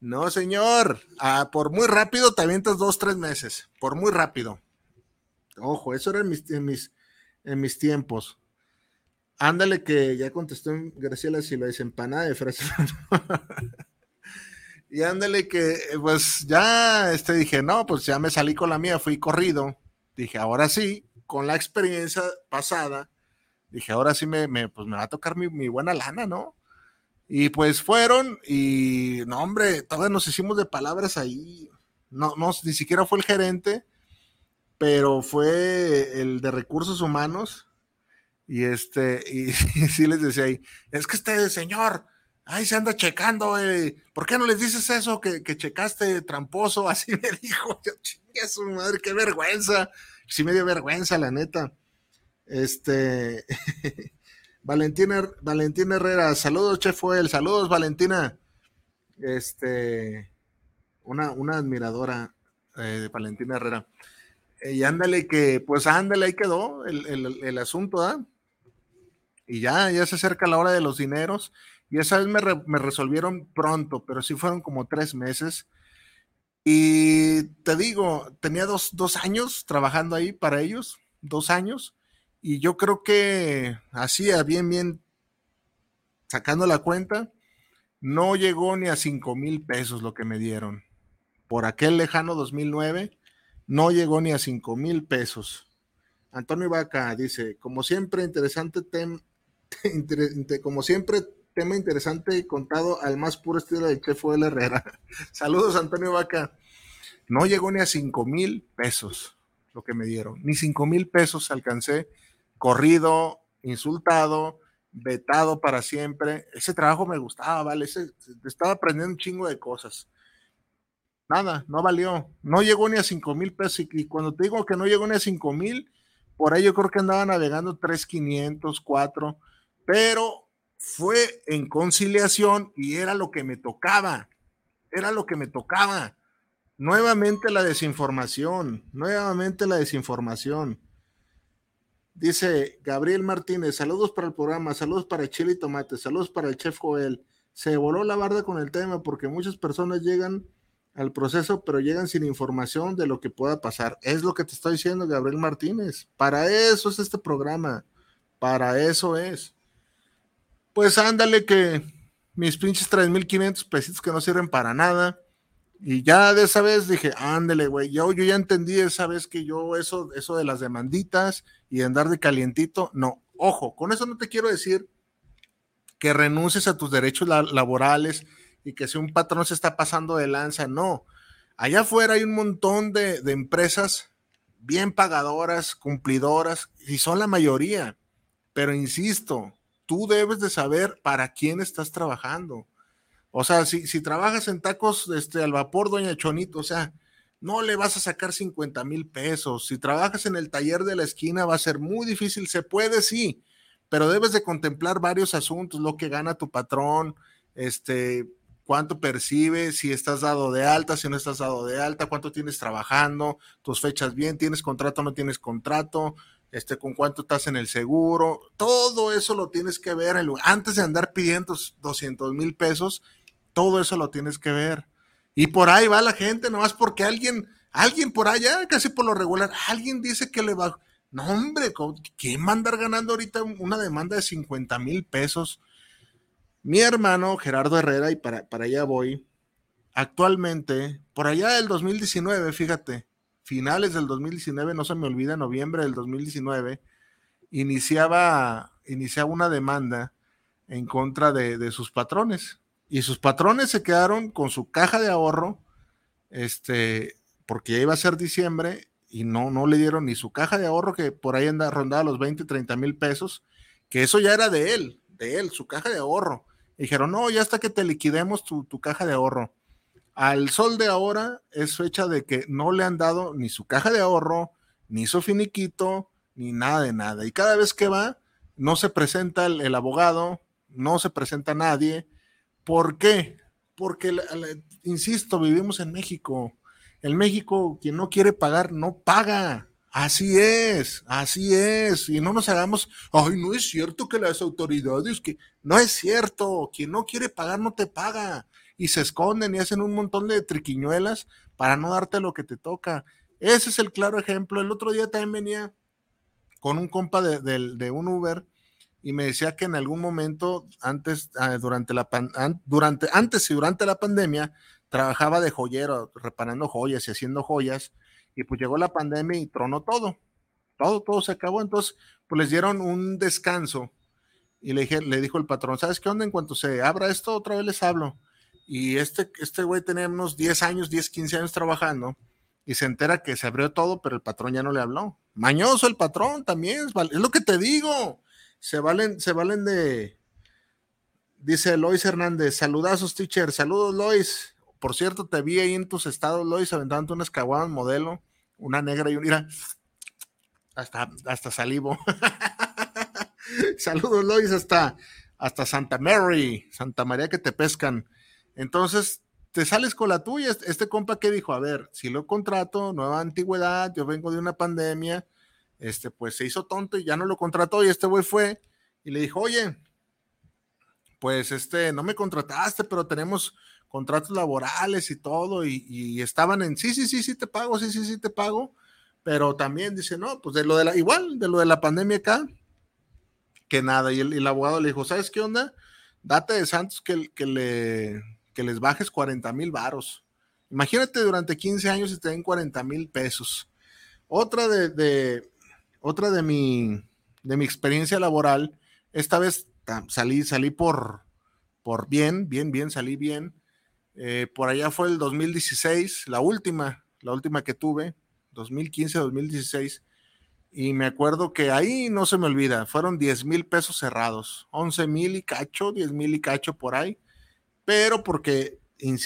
No, señor. Ah, por muy rápido te avientas dos, tres meses. Por muy rápido. Ojo, eso era en mis, en mis, en mis tiempos. Ándale que ya contestó Graciela si lo dice empanada de fresa. Y ándale que, pues ya, este, dije, no, pues ya me salí con la mía, fui corrido. Dije, ahora sí, con la experiencia pasada, dije, ahora sí me, pues me va a tocar mi, buena lana, ¿no? Y pues fueron y, no, hombre, todavía nos hicimos de palabras ahí. No, no, ni siquiera fue el gerente, pero fue el de recursos humanos. Y este, y, sí les decía ahí, es que este señor, Ay, se anda checando, eh. ¿por qué no les dices eso que, checaste tramposo? Así me dijo, yo su madre, qué vergüenza. Sí me dio vergüenza, la neta. Este, Valentina, Herrera, saludos, Chef Fuel, saludos, Valentina. Este, una, una admiradora eh, de Valentina Herrera. y ándale que, pues ándale, ahí quedó el, el asunto, ¿ah? Y ya, ya se acerca la hora de los dineros y esa vez me, resolvieron pronto, pero sí fueron como tres meses. Y te digo, tenía dos, años trabajando ahí para ellos, dos años, y yo creo que hacía bien, bien, sacando la cuenta, no llegó ni a cinco mil pesos lo que me dieron. Por aquel lejano 2009, no llegó ni a cinco mil pesos. Antonio Vaca dice, como siempre, interesante tema, como siempre, tema interesante contado al más puro estilo de Chef Herrera. Saludos, Antonio Vaca. No llegó ni a cinco mil pesos lo que me dieron. Ni cinco mil pesos alcancé. Corrido, insultado, vetado para siempre. Ese trabajo me gustaba, ¿vale? estaba aprendiendo un chingo de cosas. Nada, no valió. No llegó ni a cinco mil pesos. Y, cuando te digo que no llegó ni a cinco mil, por ahí yo creo que andaba navegando 3,500, 4. Pero fue en conciliación y era lo que me tocaba, era lo que me tocaba. Nuevamente la desinformación, nuevamente la desinformación. Dice Gabriel Martínez, saludos para el programa, saludos para Chile y Tomate, saludos para el chef Joel. Se voló la barda con el tema porque muchas personas llegan al proceso, pero llegan sin información de lo que pueda pasar. Es lo que te estoy diciendo, Gabriel Martínez. Para eso es este programa, para eso es. Pues ándale que mis pinches 3.500 pesitos que no sirven para nada. Y ya de esa vez dije, ándele, güey, yo, yo ya entendí esa vez que yo eso, eso de las demanditas y andar de calientito, no, ojo, con eso no te quiero decir que renuncies a tus derechos laborales y que si un patrón se está pasando de lanza, no. Allá afuera hay un montón de, de empresas bien pagadoras, cumplidoras, y son la mayoría, pero insisto, tú debes de saber para quién estás trabajando o sea, si, si trabajas en tacos este, al vapor, doña Chonito, o sea, no le vas a sacar 50 mil pesos. Si trabajas en el taller de la esquina va a ser muy difícil. Se puede, sí, pero debes de contemplar varios asuntos, lo que gana tu patrón, este, cuánto percibe, si estás dado de alta, si no estás dado de alta, cuánto tienes trabajando, tus fechas bien, tienes contrato, no tienes contrato, este, con cuánto estás en el seguro, todo eso lo tienes que ver antes de andar pidiendo 200 mil pesos todo eso lo tienes que ver. Y por ahí va la gente, nomás porque alguien, alguien por allá, casi por lo regular, alguien dice que le va. No, hombre, ¿quién va a andar ganando ahorita una demanda de 50 mil pesos? Mi hermano Gerardo Herrera, y para, para allá voy, actualmente, por allá del 2019, fíjate, finales del 2019, no se me olvida, noviembre del 2019, iniciaba, iniciaba una demanda en contra de, de sus patrones y sus patrones se quedaron con su caja de ahorro, este, porque ya iba a ser diciembre y no, no le dieron ni su caja de ahorro, que por ahí anda rondada los 20, 30 mil pesos, que eso ya era de él, de él, su caja de ahorro. dijeron, no, ya hasta que te liquidemos tu, tu caja de ahorro. Al sol de ahora es fecha de que no le han dado ni su caja de ahorro, ni su finiquito, ni nada de nada. Y cada vez que va, no se presenta el, el abogado, no se presenta nadie, ¿Por qué? Porque, insisto, vivimos en México. En México, quien no quiere pagar, no paga. Así es, así es. Y no nos hagamos, ay, no es cierto que las autoridades, que no es cierto, quien no quiere pagar no te paga. Y se esconden y hacen un montón de triquiñuelas para no darte lo que te toca. Ese es el claro ejemplo. El otro día también venía con un compa de, de un Uber y me decía que en algún momento antes, ah, durante la durante, antes y durante la pandemia, trabajaba de joyero, reparando joyas y haciendo joyas, y pues llegó la pandemia y tronó todo, todo, todo se acabó, entonces pues les dieron un descanso y le, dije, le dijo el patrón, ¿sabes qué onda? En cuanto se abra esto, otra vez les hablo. Y este, este güey tenía unos 10 años, 10, 15 años trabajando y se entera que se abrió todo, pero el patrón ya no le habló. Mañoso el patrón también, es lo que te digo se valen, se valen de, dice Lois Hernández, saludazos, teacher, saludos, Lois. Por cierto, te vi ahí en tus estados, Lois, aventando unas caguadas modelo, una negra y una, mira, hasta, hasta salivo. saludos, Lois, hasta, hasta Santa Mary, Santa María que te pescan. Entonces, te sales con la tuya. Este compa que dijo, a ver, si lo contrato, nueva antigüedad, yo vengo de una pandemia, este, pues se hizo tonto y ya no lo contrató y este güey fue y le dijo, oye, pues este, no me contrataste, pero tenemos contratos laborales y todo y, estaban en, sí, sí, sí, sí te pago, sí, sí, sí te pago, pero también dice, no, pues de lo de la, igual, de lo de la pandemia acá, que nada, y el, abogado le dijo, ¿sabes qué onda? Date de Santos que, que, le, que les bajes 40 mil varos. Imagínate durante 15 años y te den 40 mil pesos. Otra de, otra de mi, de mi experiencia laboral, esta vez salí, salí por, por bien, bien, bien, salí bien. Eh, por allá fue el 2016, la última, la última que tuve, 2015-2016. Y me acuerdo que ahí no se me olvida, fueron 10 mil pesos cerrados, 11 mil y cacho, 10 mil y cacho por ahí, pero porque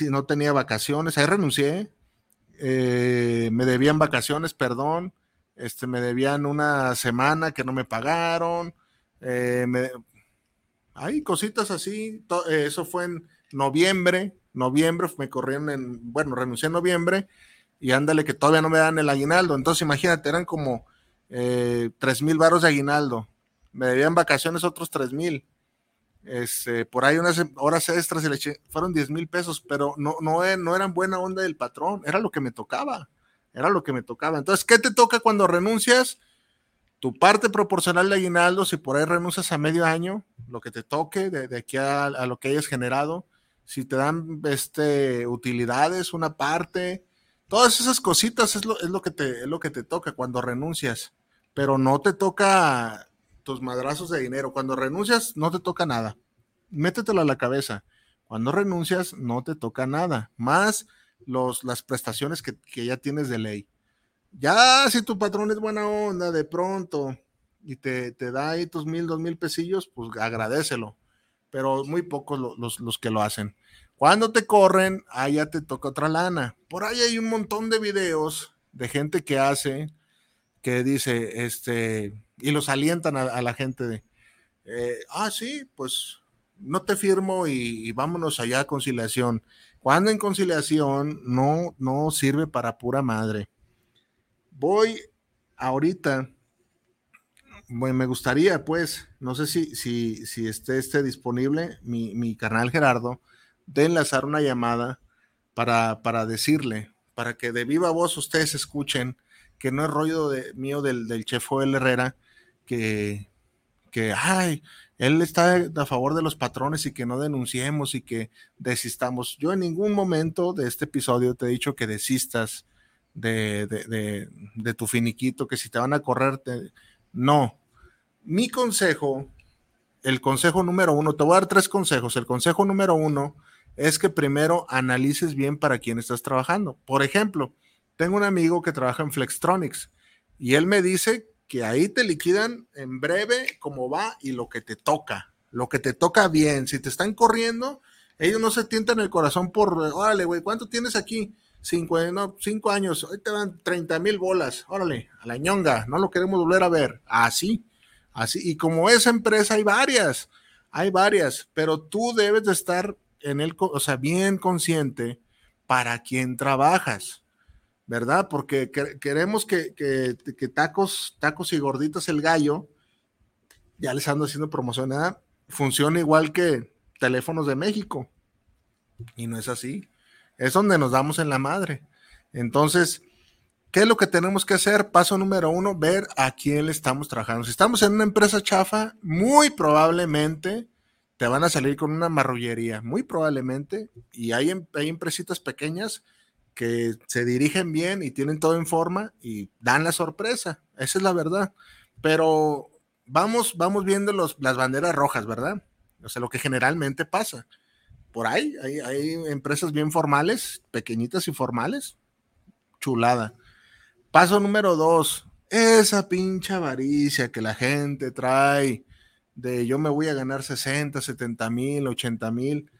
no tenía vacaciones, ahí renuncié, eh, me debían vacaciones, perdón, este, me debían una semana que no me pagaron, eh, hay cositas así, eh, eso fue en noviembre, noviembre, me corrieron en, bueno, renuncié en noviembre y ándale que todavía no me dan el aguinaldo, entonces imagínate, eran como eh, tres mil varos de aguinaldo, me debían vacaciones otros tres mil, este, por ahí unas horas extras y le eché, fueron diez mil pesos, pero no, no, no eran buena onda del patrón, era lo que me tocaba. Era lo que me tocaba. Entonces, ¿qué te toca cuando renuncias? Tu parte proporcional de aguinaldo, si por ahí renuncias a medio año, lo que te toque de, aquí a, lo que hayas generado, si te dan este, utilidades, una parte, todas esas cositas es lo, que te, es lo que te toca cuando renuncias, pero no te toca tus madrazos de dinero. Cuando renuncias, no te toca nada. Métetelo a la cabeza. Cuando renuncias, no te toca nada, más los, las prestaciones que, que ya tienes de ley. Ya si tu patrón es buena onda de pronto y te, te da ahí tus mil, dos mil pesillos, pues agradecelo. Pero muy pocos los, los, que lo hacen. Cuando te corren, ahí ya te toca otra lana. Por ahí hay un montón de videos de gente que hace, que dice, este, y los alientan a, la gente eh, ah, sí, pues no te firmo y, y, vámonos allá a conciliación. Cuando en conciliación no, no sirve para pura madre. Voy ahorita, bueno, me gustaría, pues, no sé si, si, si esté, esté disponible mi, mi carnal Gerardo, de enlazar una llamada para, para decirle, para que de viva voz ustedes escuchen que no es rollo de, mío del, del chef Joel Herrera, que, que, ay, él está a favor de los patrones y que no denunciemos y que desistamos. Yo en ningún momento de este episodio te he dicho que desistas de, tu finiquito, que si te van a correr, no. Mi consejo, el consejo número uno, te voy a dar tres consejos. El consejo número uno es que primero analices bien para quién estás trabajando. Por ejemplo, tengo un amigo que trabaja en Flextronics y él me dice que ahí te liquidan en breve cómo va y lo que te toca, lo que te toca bien. Si te están corriendo, ellos no se tientan el corazón por, órale, güey, ¿cuánto tienes aquí? cinco, no, cinco años, hoy te dan 30 mil bolas, órale, a la ñonga, no lo queremos volver a ver. Así, así. Y como esa empresa hay varias, hay varias, pero tú debes de estar en el, o sea, bien consciente para quién trabajas, ¿verdad? Porque queremos que, que, tacos, tacos y gorditas el gallo, ya les ando haciendo promoción, ¿verdad? funciona igual que teléfonos de México. Y no es así es donde nos damos en la madre. Entonces, ¿qué es lo que tenemos que hacer? Paso número uno, ver a quién le estamos trabajando. Si estamos en una empresa chafa, muy probablemente te van a salir con una marrullería, muy probablemente. Y hay, hay empresitas pequeñas que se dirigen bien y tienen todo en forma y dan la sorpresa. Esa es la verdad. Pero vamos, vamos viendo los, las banderas rojas, ¿verdad? O sea, lo que generalmente pasa por ahí, hay, empresas bien formales, pequeñitas y formales. Chulada. Paso número dos, esa pincha avaricia que la gente trae de yo me voy a ganar 60, 70 mil, 80 mil.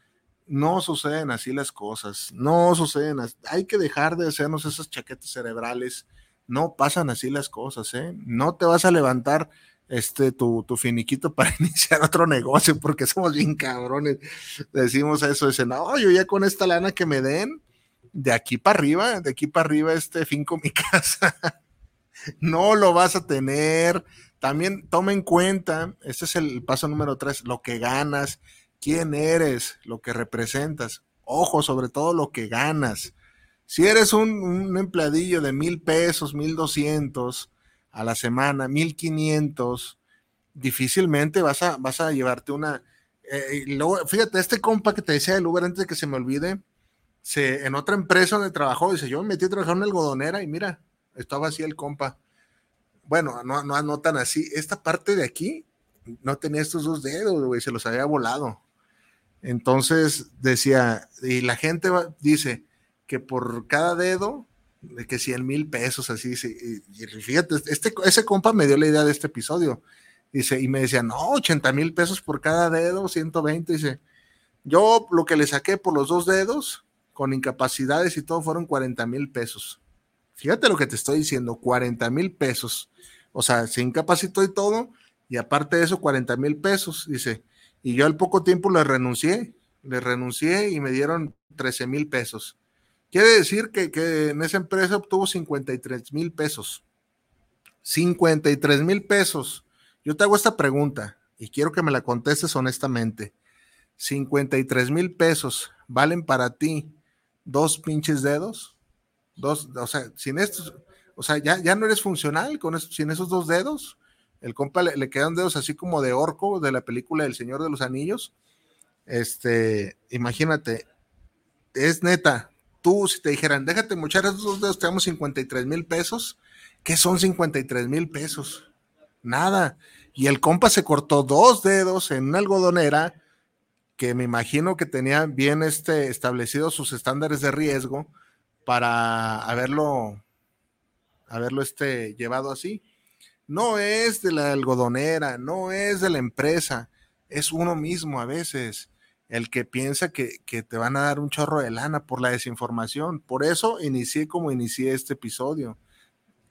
No suceden así las cosas, no suceden así. Hay que dejar de hacernos esas chaquetas cerebrales. No pasan así las cosas, ¿eh? No te vas a levantar este, tu, tu, finiquito para iniciar otro negocio, porque somos bien cabrones. Decimos eso, dicen, no, yo ya con esta lana que me den, de aquí para arriba, de aquí para arriba, este finco mi casa. no lo vas a tener. También toma en cuenta, este es el paso número tres, lo que ganas, quién eres, lo que representas. Ojo, sobre todo lo que ganas. Si eres un, un empleadillo de mil pesos, mil doscientos, a la semana, 1500, difícilmente vas a, vas a llevarte una. Eh, luego, fíjate, este compa que te decía del Uber antes de que se me olvide, se, en otra empresa donde trabajó, dice: Yo me metí a trabajar en algodonera y mira, estaba así el compa. Bueno, no, no, no tan así. Esta parte de aquí no tenía estos dos dedos, güey, se los había volado. Entonces decía, y la gente dice que por cada dedo de que 100 mil pesos, así, y, fíjate, este, ese compa me dio la idea de este episodio, dice, y me decía, no, 80 mil pesos por cada dedo, 120, dice, yo lo que le saqué por los dos dedos, con incapacidades y todo, fueron 40 mil pesos. Fíjate lo que te estoy diciendo, 40 mil pesos. O sea, se incapacitó y todo, y aparte de eso, 40 mil pesos, dice, y yo al poco tiempo le renuncié, le renuncié y me dieron 13 mil pesos. Quiere decir que, en esa empresa obtuvo 53 mil pesos. 53 mil pesos. Yo te hago esta pregunta y quiero que me la contestes honestamente. 53 mil pesos valen para ti dos pinches dedos? Dos, o sea, sin estos, o sea, ya, ya no eres funcional con sin esos dos dedos. El compa le, quedan dedos así como de orco de la película El Señor de los Anillos. Este, imagínate, es neta, tú si te dijeran, déjate mochar esos dos dedos, te damos 53 mil pesos, ¿qué son 53 mil pesos? Nada. Y el compa se cortó dos dedos en una algodonera que me imagino que tenía bien este, establecidos sus estándares de riesgo para haberlo, haberlo este, llevado así. No es de la algodonera, no es de la empresa, es uno mismo a veces el que piensa que, que, te van a dar un chorro de lana por la desinformación. Por eso inicié como inicié este episodio.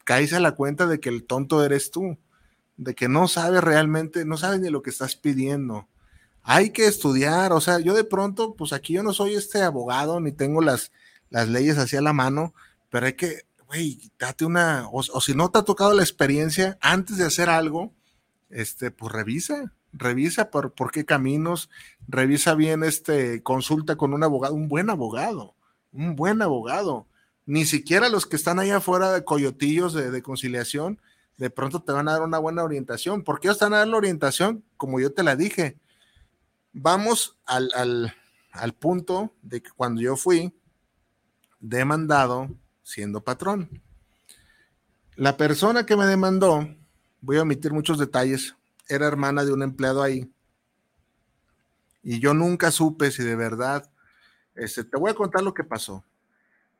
Caíse a la cuenta de que el tonto eres tú, de que no sabes realmente, no sabes ni lo que estás pidiendo hay que estudiar, o sea, yo de pronto, pues aquí yo no soy este abogado, ni tengo las, las leyes así a la mano, pero hay que, date una, o, si no te ha tocado la experiencia, antes de hacer algo, este, pues revisa, revisa por, por qué caminos, revisa bien, este, consulta con un abogado, un buen abogado, un buen abogado. Ni siquiera los que están ahí afuera de coyotillos de, conciliación, de pronto te van a dar una buena orientación. ¿Por qué ellos están a dar la orientación? Como yo te la dije, vamos al, punto de que cuando yo fui demandado siendo patrón, la persona que me demandó, voy a omitir muchos detalles, era hermana de un empleado ahí. Y yo nunca supe si de verdad, este, te voy a contar lo que pasó.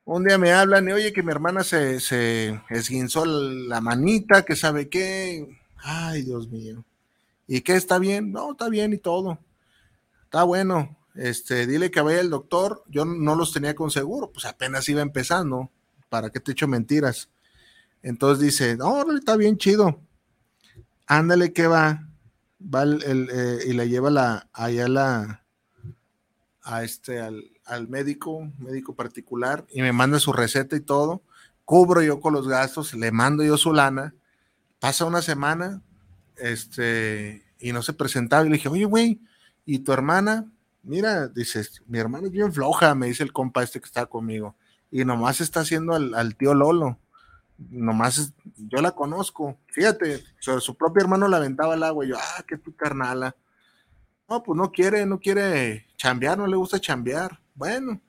Un día me hablan y oye que mi hermana se, se esguinzó la manita, que sabe qué. Ay, Dios mío. ¿Y qué está bien? No, está bien y todo está bueno, este, dile que vaya el doctor, yo no los tenía con seguro, pues apenas iba empezando, ¿para qué te echo mentiras? Entonces dice, no, está bien chido, ándale que va, va el, eh, y le lleva la, allá la, a este, al, al médico, médico particular, y me manda su receta y todo, cubro yo con los gastos, le mando yo su lana, pasa una semana, este, y no se presentaba, y le dije, oye, güey, y tu hermana, mira, dices, mi hermana es bien floja, me dice el compa este que está conmigo. Y nomás está haciendo al, tío Lolo. Nomás yo la conozco. Fíjate, su propio hermano la aventaba al agua. Y yo, ah, qué tu carnala. No, pues no quiere, no quiere chambear, no le gusta chambear. Bueno,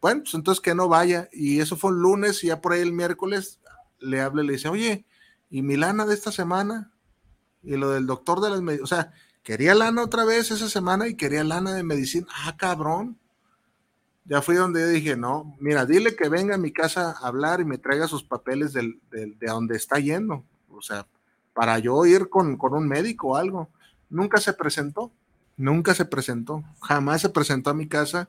bueno, pues entonces que no vaya. Y eso fue un lunes y ya por ahí el miércoles le habla y le dice, oye, ¿y Milana de esta semana? Y lo del doctor de las medidas, o sea, Quería lana otra vez esa semana y quería lana de medicina. Ah, cabrón. Ya fui donde yo dije, no, mira, dile que venga a mi casa a hablar y me traiga sus papeles de donde está yendo. O sea, para yo ir con, con un médico o algo. Nunca se presentó, nunca se presentó, jamás se presentó a mi casa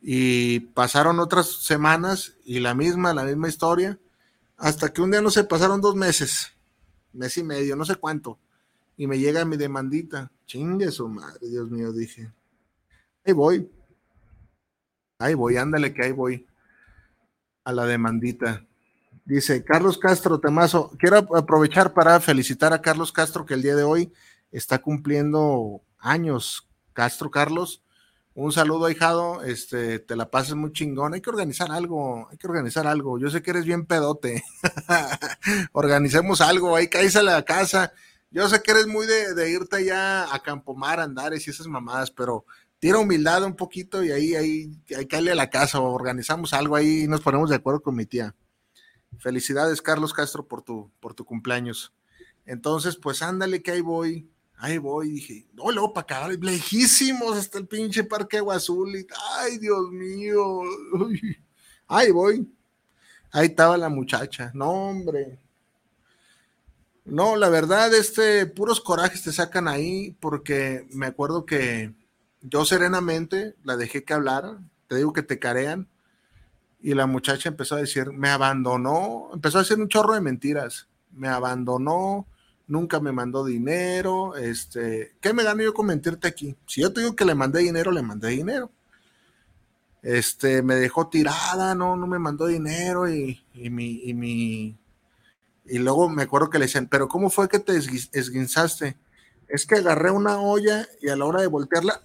y pasaron otras semanas y la misma, la misma historia, hasta que un día no se pasaron dos meses, mes y medio, no sé cuánto, y me llega mi demandita. Chingue su madre, Dios mío, dije. Ahí voy. Ahí voy, ándale que ahí voy. A la demandita. Dice Carlos Castro Temazo, quiero aprovechar para felicitar a Carlos Castro que el día de hoy está cumpliendo años. Castro Carlos, un saludo ahijado, este, te la pases muy chingón. Hay que organizar algo, hay que organizar algo. Yo sé que eres bien pedote. Organicemos algo, ahí caes a la casa yo sé que eres muy de, irte ya a Campomar, Andares y esas mamadas, pero tira humildad un poquito y ahí, ahí, hay que a la casa o organizamos algo ahí y nos ponemos de acuerdo con mi tía. Felicidades, Carlos Castro, por tu, por tu cumpleaños. Entonces, pues ándale que ahí voy, ahí voy. dije, no, luego para acá, lejísimos hasta el pinche Parque Agua Azul. Y, ay, Dios mío. Ahí voy. Ahí estaba la muchacha. No, hombre. No, la verdad, este, puros corajes te sacan ahí, porque me acuerdo que yo serenamente la dejé que hablara, te digo que te carean, y la muchacha empezó a decir, me abandonó, empezó a decir un chorro de mentiras, me abandonó, nunca me mandó dinero, este, ¿qué me gano yo con mentirte aquí? Si yo te digo que le mandé dinero, le mandé dinero. Este, me dejó tirada, no, no me mandó dinero y, y mi, y mi y luego me acuerdo que le decían, pero ¿cómo fue que te esguinzaste? Es que agarré una olla y a la hora de voltearla,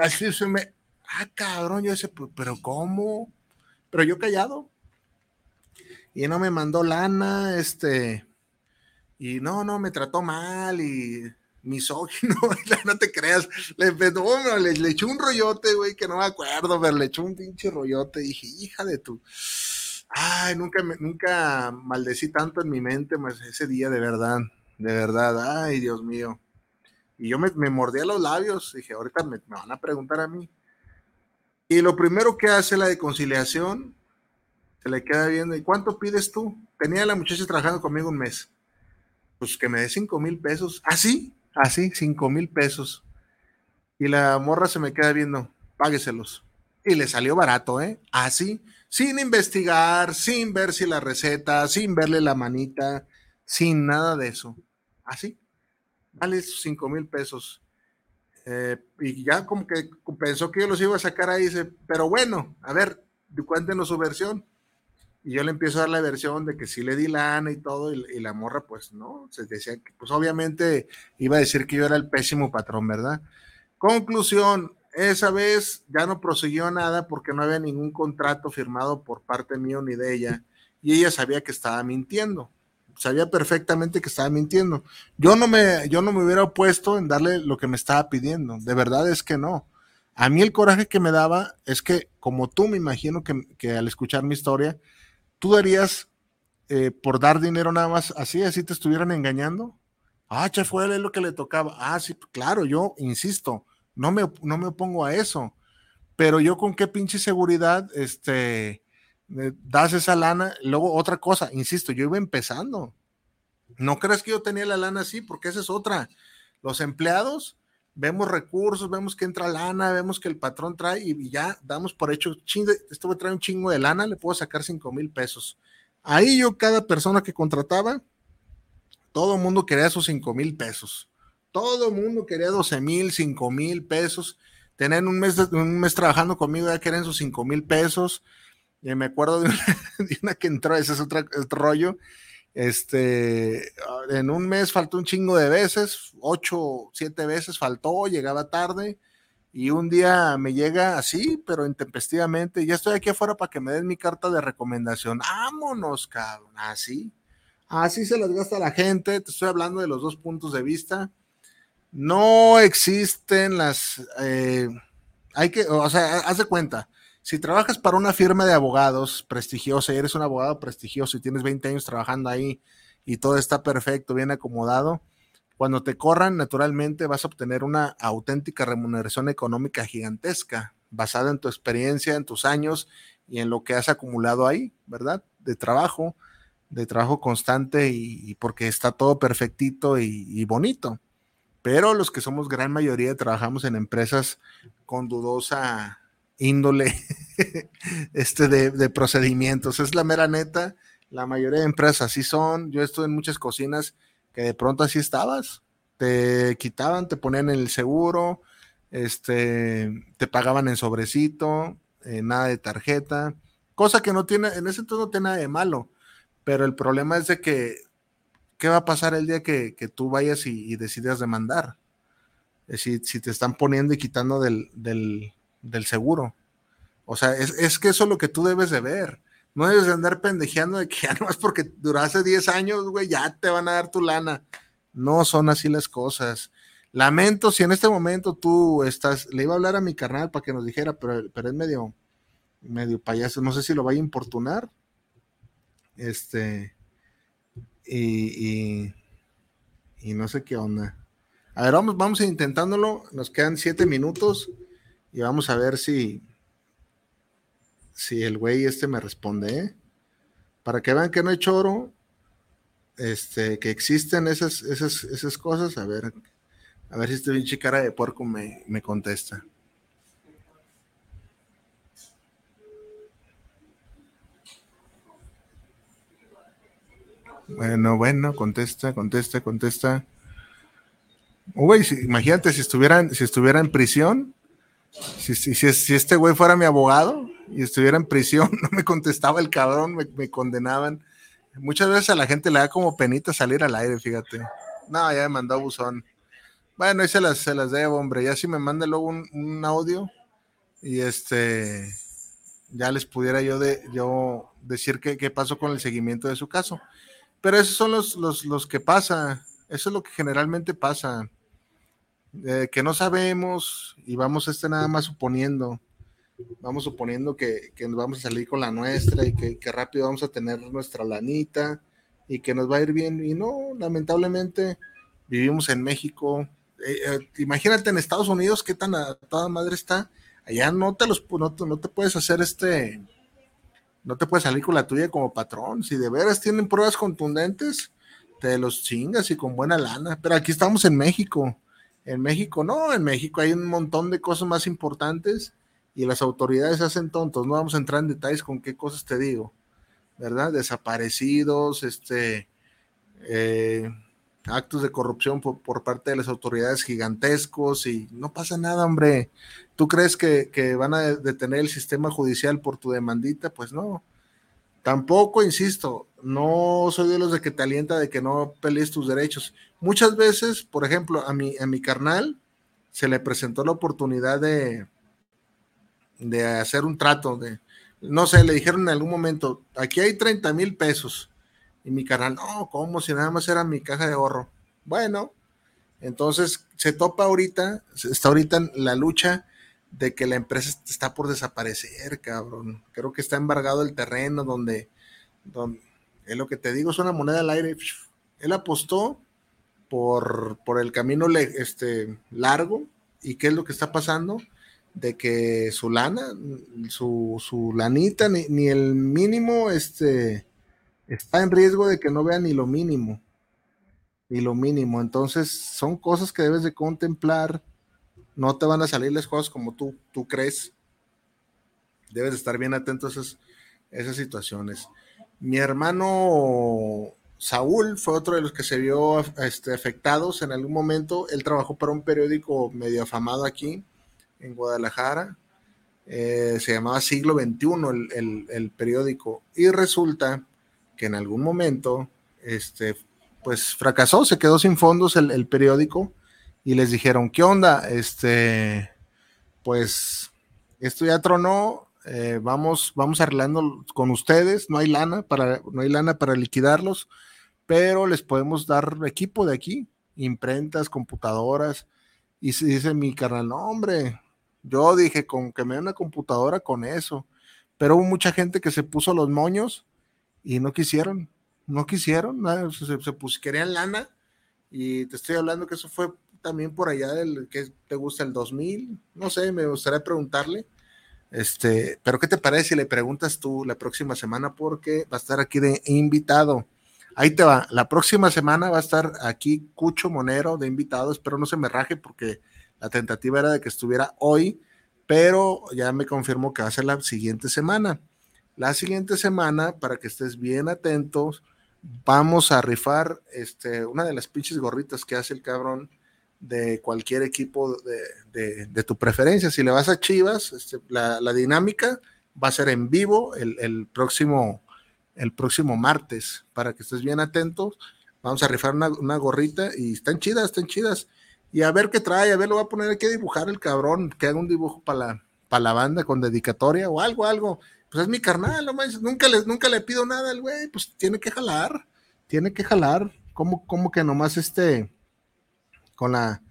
así se me, ah, cabrón, yo decía, pero ¿cómo? Pero yo callado. Y no me mandó lana, este, y no, no, me trató mal y misógino, no te creas. Le, no, le, echó un rollote, güey, que no me acuerdo, pero le echó un pinche rollote. Dije, hija de tu. Ay, nunca, nunca maldecí tanto en mi mente pues, ese día, de verdad, de verdad. Ay, Dios mío. Y yo me, me mordía los labios. Dije, ahorita me, me van a preguntar a mí. Y lo primero que hace la de conciliación, se le queda viendo, ¿y cuánto pides tú? Tenía la muchacha trabajando conmigo un mes. Pues que me dé cinco mil pesos. ¿Ah, sí? Así, cinco mil pesos. Y la morra se me queda viendo, págueselos. Y le salió barato, ¿eh? Así, sin investigar, sin ver si la receta, sin verle la manita, sin nada de eso. Así, vale cinco mil pesos. Eh, y ya como que pensó que yo los iba a sacar ahí, dice, pero bueno, a ver, cuéntenos su versión. Y yo le empiezo a dar la versión de que sí le di lana y todo, y, la morra, pues no, se decía que, pues obviamente iba a decir que yo era el pésimo patrón, ¿verdad? Conclusión, esa vez ya no prosiguió nada porque no había ningún contrato firmado por parte mío ni de ella, y ella sabía que estaba mintiendo, sabía perfectamente que estaba mintiendo. Yo no me, yo no me hubiera opuesto en darle lo que me estaba pidiendo, de verdad es que no. A mí el coraje que me daba es que, como tú me imagino que, que al escuchar mi historia, ¿Tú darías eh, por dar dinero nada más así, así te estuvieran engañando? Ah, che, fue lo que le tocaba. Ah, sí, claro, yo insisto, no me, no me opongo a eso, pero yo con qué pinche seguridad, este, das esa lana. Luego, otra cosa, insisto, yo iba empezando. No crees que yo tenía la lana así, porque esa es otra. Los empleados, vemos recursos, vemos que entra lana, vemos que el patrón trae y ya damos por hecho, esto va a traer un chingo de lana, le puedo sacar 5 mil pesos. Ahí yo, cada persona que contrataba, todo el mundo quería sus 5 mil pesos. Todo el mundo quería 12 mil, 5 mil pesos. Tener un mes, un mes trabajando conmigo ya querían sus 5 mil pesos. Y me acuerdo de una, que entró, ese es otro, otro rollo, este, en un mes faltó un chingo de veces, ocho, siete veces faltó, llegaba tarde y un día me llega así, pero intempestivamente, ya estoy aquí afuera para que me den mi carta de recomendación. Vámonos, cabrón, así. Así se las gasta la gente, te estoy hablando de los dos puntos de vista. No existen las, eh, hay que, o sea, haz de cuenta, si trabajas para una firma de abogados prestigiosa y eres un abogado prestigioso y tienes 20 años trabajando ahí y todo está perfecto, bien acomodado, cuando te corran, naturalmente vas a obtener una auténtica remuneración económica gigantesca, basada en tu experiencia, en tus años y en lo que has acumulado ahí, ¿verdad? De trabajo, de trabajo constante y, porque está todo perfectito y, y, bonito. Pero los que somos gran mayoría trabajamos en empresas con dudosa índole este de, procedimientos. Es la mera neta. La mayoría de empresas así son. Yo estuve en muchas cocinas que de pronto así estabas. Te quitaban, te ponían el seguro, este, te pagaban en sobrecito, eh, nada de tarjeta. Cosa que no tiene, en ese entonces no tiene nada de malo. Pero el problema es de que, ¿qué va a pasar el día que, tú vayas y, decidas demandar? Si, si te están poniendo y quitando del, del seguro. O sea, es, que eso es lo que tú debes de ver. No debes de andar pendejeando de que ya no es porque duraste 10 años, güey, ya te van a dar tu lana. No son así las cosas. Lamento si en este momento tú estás, le iba a hablar a mi carnal para que nos dijera, pero, pero es medio, medio payaso, no sé si lo vaya a importunar. Este, y, y, y no sé qué onda. A ver, vamos, vamos intentándolo, nos quedan siete minutos y vamos a ver si, si el güey este me responde, ¿eh? Para que vean que no hay choro, este, que existen esas, esas, esas cosas, a ver, a ver si este pinche cara de puerco me, me contesta. Bueno, bueno, contesta, contesta, contesta. Uy, imagínate si estuvieran, si estuviera en prisión, si, si, si, este güey fuera mi abogado y estuviera en prisión, no me contestaba el cabrón, me, condenaban. Muchas veces a la gente le da como penita salir al aire, fíjate. No, ya me mandó buzón. Bueno, ahí se las, se las debo, hombre. Ya si me manda luego un, audio y este, ya les pudiera yo, yo decir qué, qué pasó con el seguimiento de su caso. Pero esos son los, los, los que pasa. Eso es lo que generalmente pasa. Eh, que no sabemos y vamos este nada más suponiendo, vamos suponiendo que, que, nos vamos a salir con la nuestra y que, que, rápido vamos a tener nuestra lanita y que nos va a ir bien. Y no, lamentablemente vivimos en México. Eh, eh, imagínate en Estados Unidos qué tan a toda madre está. Allá no te los no, no te puedes hacer este, no te puedes salir con la tuya como patrón. Si de veras tienen pruebas contundentes, te los chingas y con buena lana. Pero aquí estamos en México. En México no, en México hay un montón de cosas más importantes y las autoridades hacen tontos. No vamos a entrar en detalles con qué cosas te digo, ¿verdad? Desaparecidos, este, eh, actos de corrupción por, parte de las autoridades gigantescos y no pasa nada, hombre. ¿Tú crees que, van a detener el sistema judicial por tu demandita? Pues no. Tampoco, insisto, no soy de los de que te alienta de que no pelees tus derechos. Muchas veces, por ejemplo, a mi, a mi carnal se le presentó la oportunidad de, de hacer un trato, de, no sé, le dijeron en algún momento, aquí hay 30 mil pesos. Y mi carnal, no, ¿cómo? Si nada más era mi caja de ahorro. Bueno, entonces se topa ahorita, está ahorita en la lucha de que la empresa está por desaparecer, cabrón. Creo que está embargado el terreno donde, donde es lo que te digo, es una moneda al aire. Él apostó por, por el camino este, largo y qué es lo que está pasando de que su lana, su, su lanita, ni, ni, el mínimo, este, está en riesgo de que no vea ni lo mínimo, ni lo mínimo. Entonces, son cosas que debes de contemplar no te van a salir las cosas como tú, tú crees. Debes de estar bien atento a esas, esas situaciones. Mi hermano Saúl fue otro de los que se vio este, afectados en algún momento. Él trabajó para un periódico medio afamado aquí en Guadalajara. Eh, se llamaba Siglo XXI el, periódico. Y resulta que en algún momento, este, pues fracasó, se quedó sin fondos el, el periódico y les dijeron, ¿qué onda? Este, pues esto ya tronó, eh, vamos, vamos arreglando con ustedes, no hay lana para, no hay lana para liquidarlos, pero les podemos dar equipo de aquí, imprentas, computadoras, y se dice mi carnal, no, hombre, yo dije, con que me den una computadora con eso, pero hubo mucha gente que se puso los moños y no quisieron, no quisieron, se, se, se querían lana, y te estoy hablando que eso fue también por allá del que te gusta el 2000, no sé, me gustaría preguntarle. Este, pero ¿qué te parece si le preguntas tú la próxima semana? Porque va a estar aquí de invitado. Ahí te va. La próxima semana va a estar aquí Cucho Monero de invitado. Espero no se me raje porque la tentativa era de que estuviera hoy, pero ya me confirmó que va a ser la siguiente semana. La siguiente semana, para que estés bien atentos, vamos a rifar este, una de las pinches gorritas que hace el cabrón de cualquier equipo de, de, de, tu preferencia. Si le vas a Chivas, este, la, la, dinámica va a ser en vivo el, el, próximo, el próximo martes, para que estés bien atentos. Vamos a rifar una, una, gorrita y están chidas, están chidas. Y a ver qué trae, a ver, lo va a poner aquí a dibujar el cabrón, que haga un dibujo para la, para la banda con dedicatoria o algo, algo. Pues es mi carnal, no más, nunca le, nunca le pido nada al güey, pues tiene que jalar, tiene que jalar. ¿Cómo, cómo que nomás este, con la,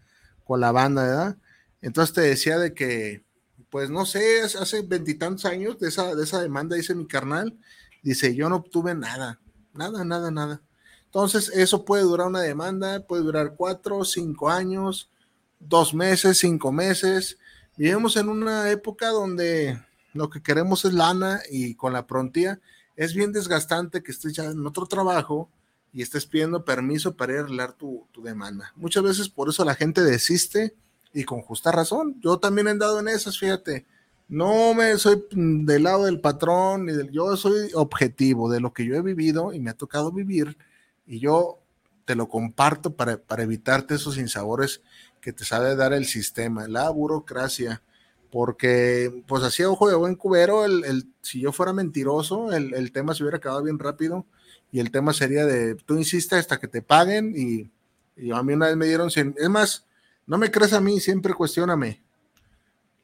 con la banda, ¿verdad? Entonces te decía de que, pues no sé, hace veintitantos años de esa, de esa demanda, dice mi carnal, dice, yo no obtuve nada, nada, nada, nada. Entonces, eso puede durar una demanda, puede durar cuatro, cinco años, dos meses, cinco meses. Vivimos en una época donde lo que queremos es lana y con la prontía es bien desgastante que estés ya en otro trabajo y estés pidiendo permiso para ir a arreglar tu, tu, demanda. Muchas veces por eso la gente desiste y con justa razón. Yo también he dado en esas, fíjate. No me soy del lado del patrón, ni del, yo soy objetivo de lo que yo he vivido y me ha tocado vivir y yo te lo comparto para, para evitarte esos insabores que te sabe dar el sistema, la burocracia, porque pues así ojo de buen cubero, el, el, si yo fuera mentiroso, el, el tema se hubiera acabado bien rápido y el tema sería de tú insistes hasta que te paguen y, y, a mí una vez me dieron 100, es más, no me crees a mí, siempre cuestioname.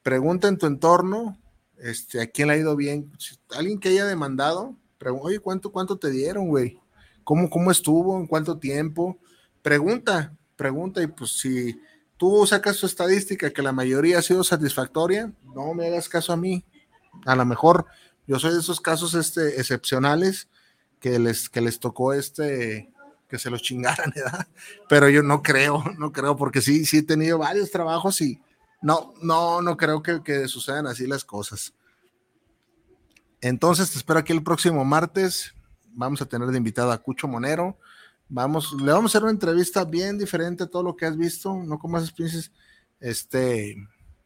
Pregunta en tu entorno, este, a quién le ha ido bien, alguien que haya demandado, oye, ¿cuánto, cuánto te dieron, güey? ¿Cómo, ¿Cómo estuvo? ¿En cuánto tiempo? Pregunta, pregunta y pues si tú sacas tu estadística que la mayoría ha sido satisfactoria, no me hagas caso a mí. A lo mejor yo soy de esos casos este, excepcionales que les, que les tocó este, que se los chingaran, ¿verdad? Pero yo no creo, no creo, porque sí, sí he tenido varios trabajos y no, no, no creo que, que sucedan así las cosas. Entonces te espero aquí el próximo martes. Vamos a tener de invitado a Cucho Monero. Vamos, le vamos a hacer una entrevista bien diferente a todo lo que has visto, no como esas pinches, este,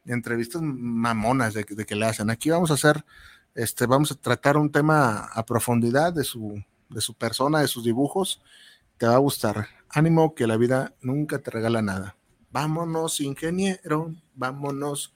entrevistas mamonas de, de que le hacen. Aquí vamos a hacer este, vamos a tratar un tema a profundidad de su, de su persona, de sus dibujos. Te va a gustar. Ánimo que la vida nunca te regala nada. Vámonos, ingeniero, vámonos.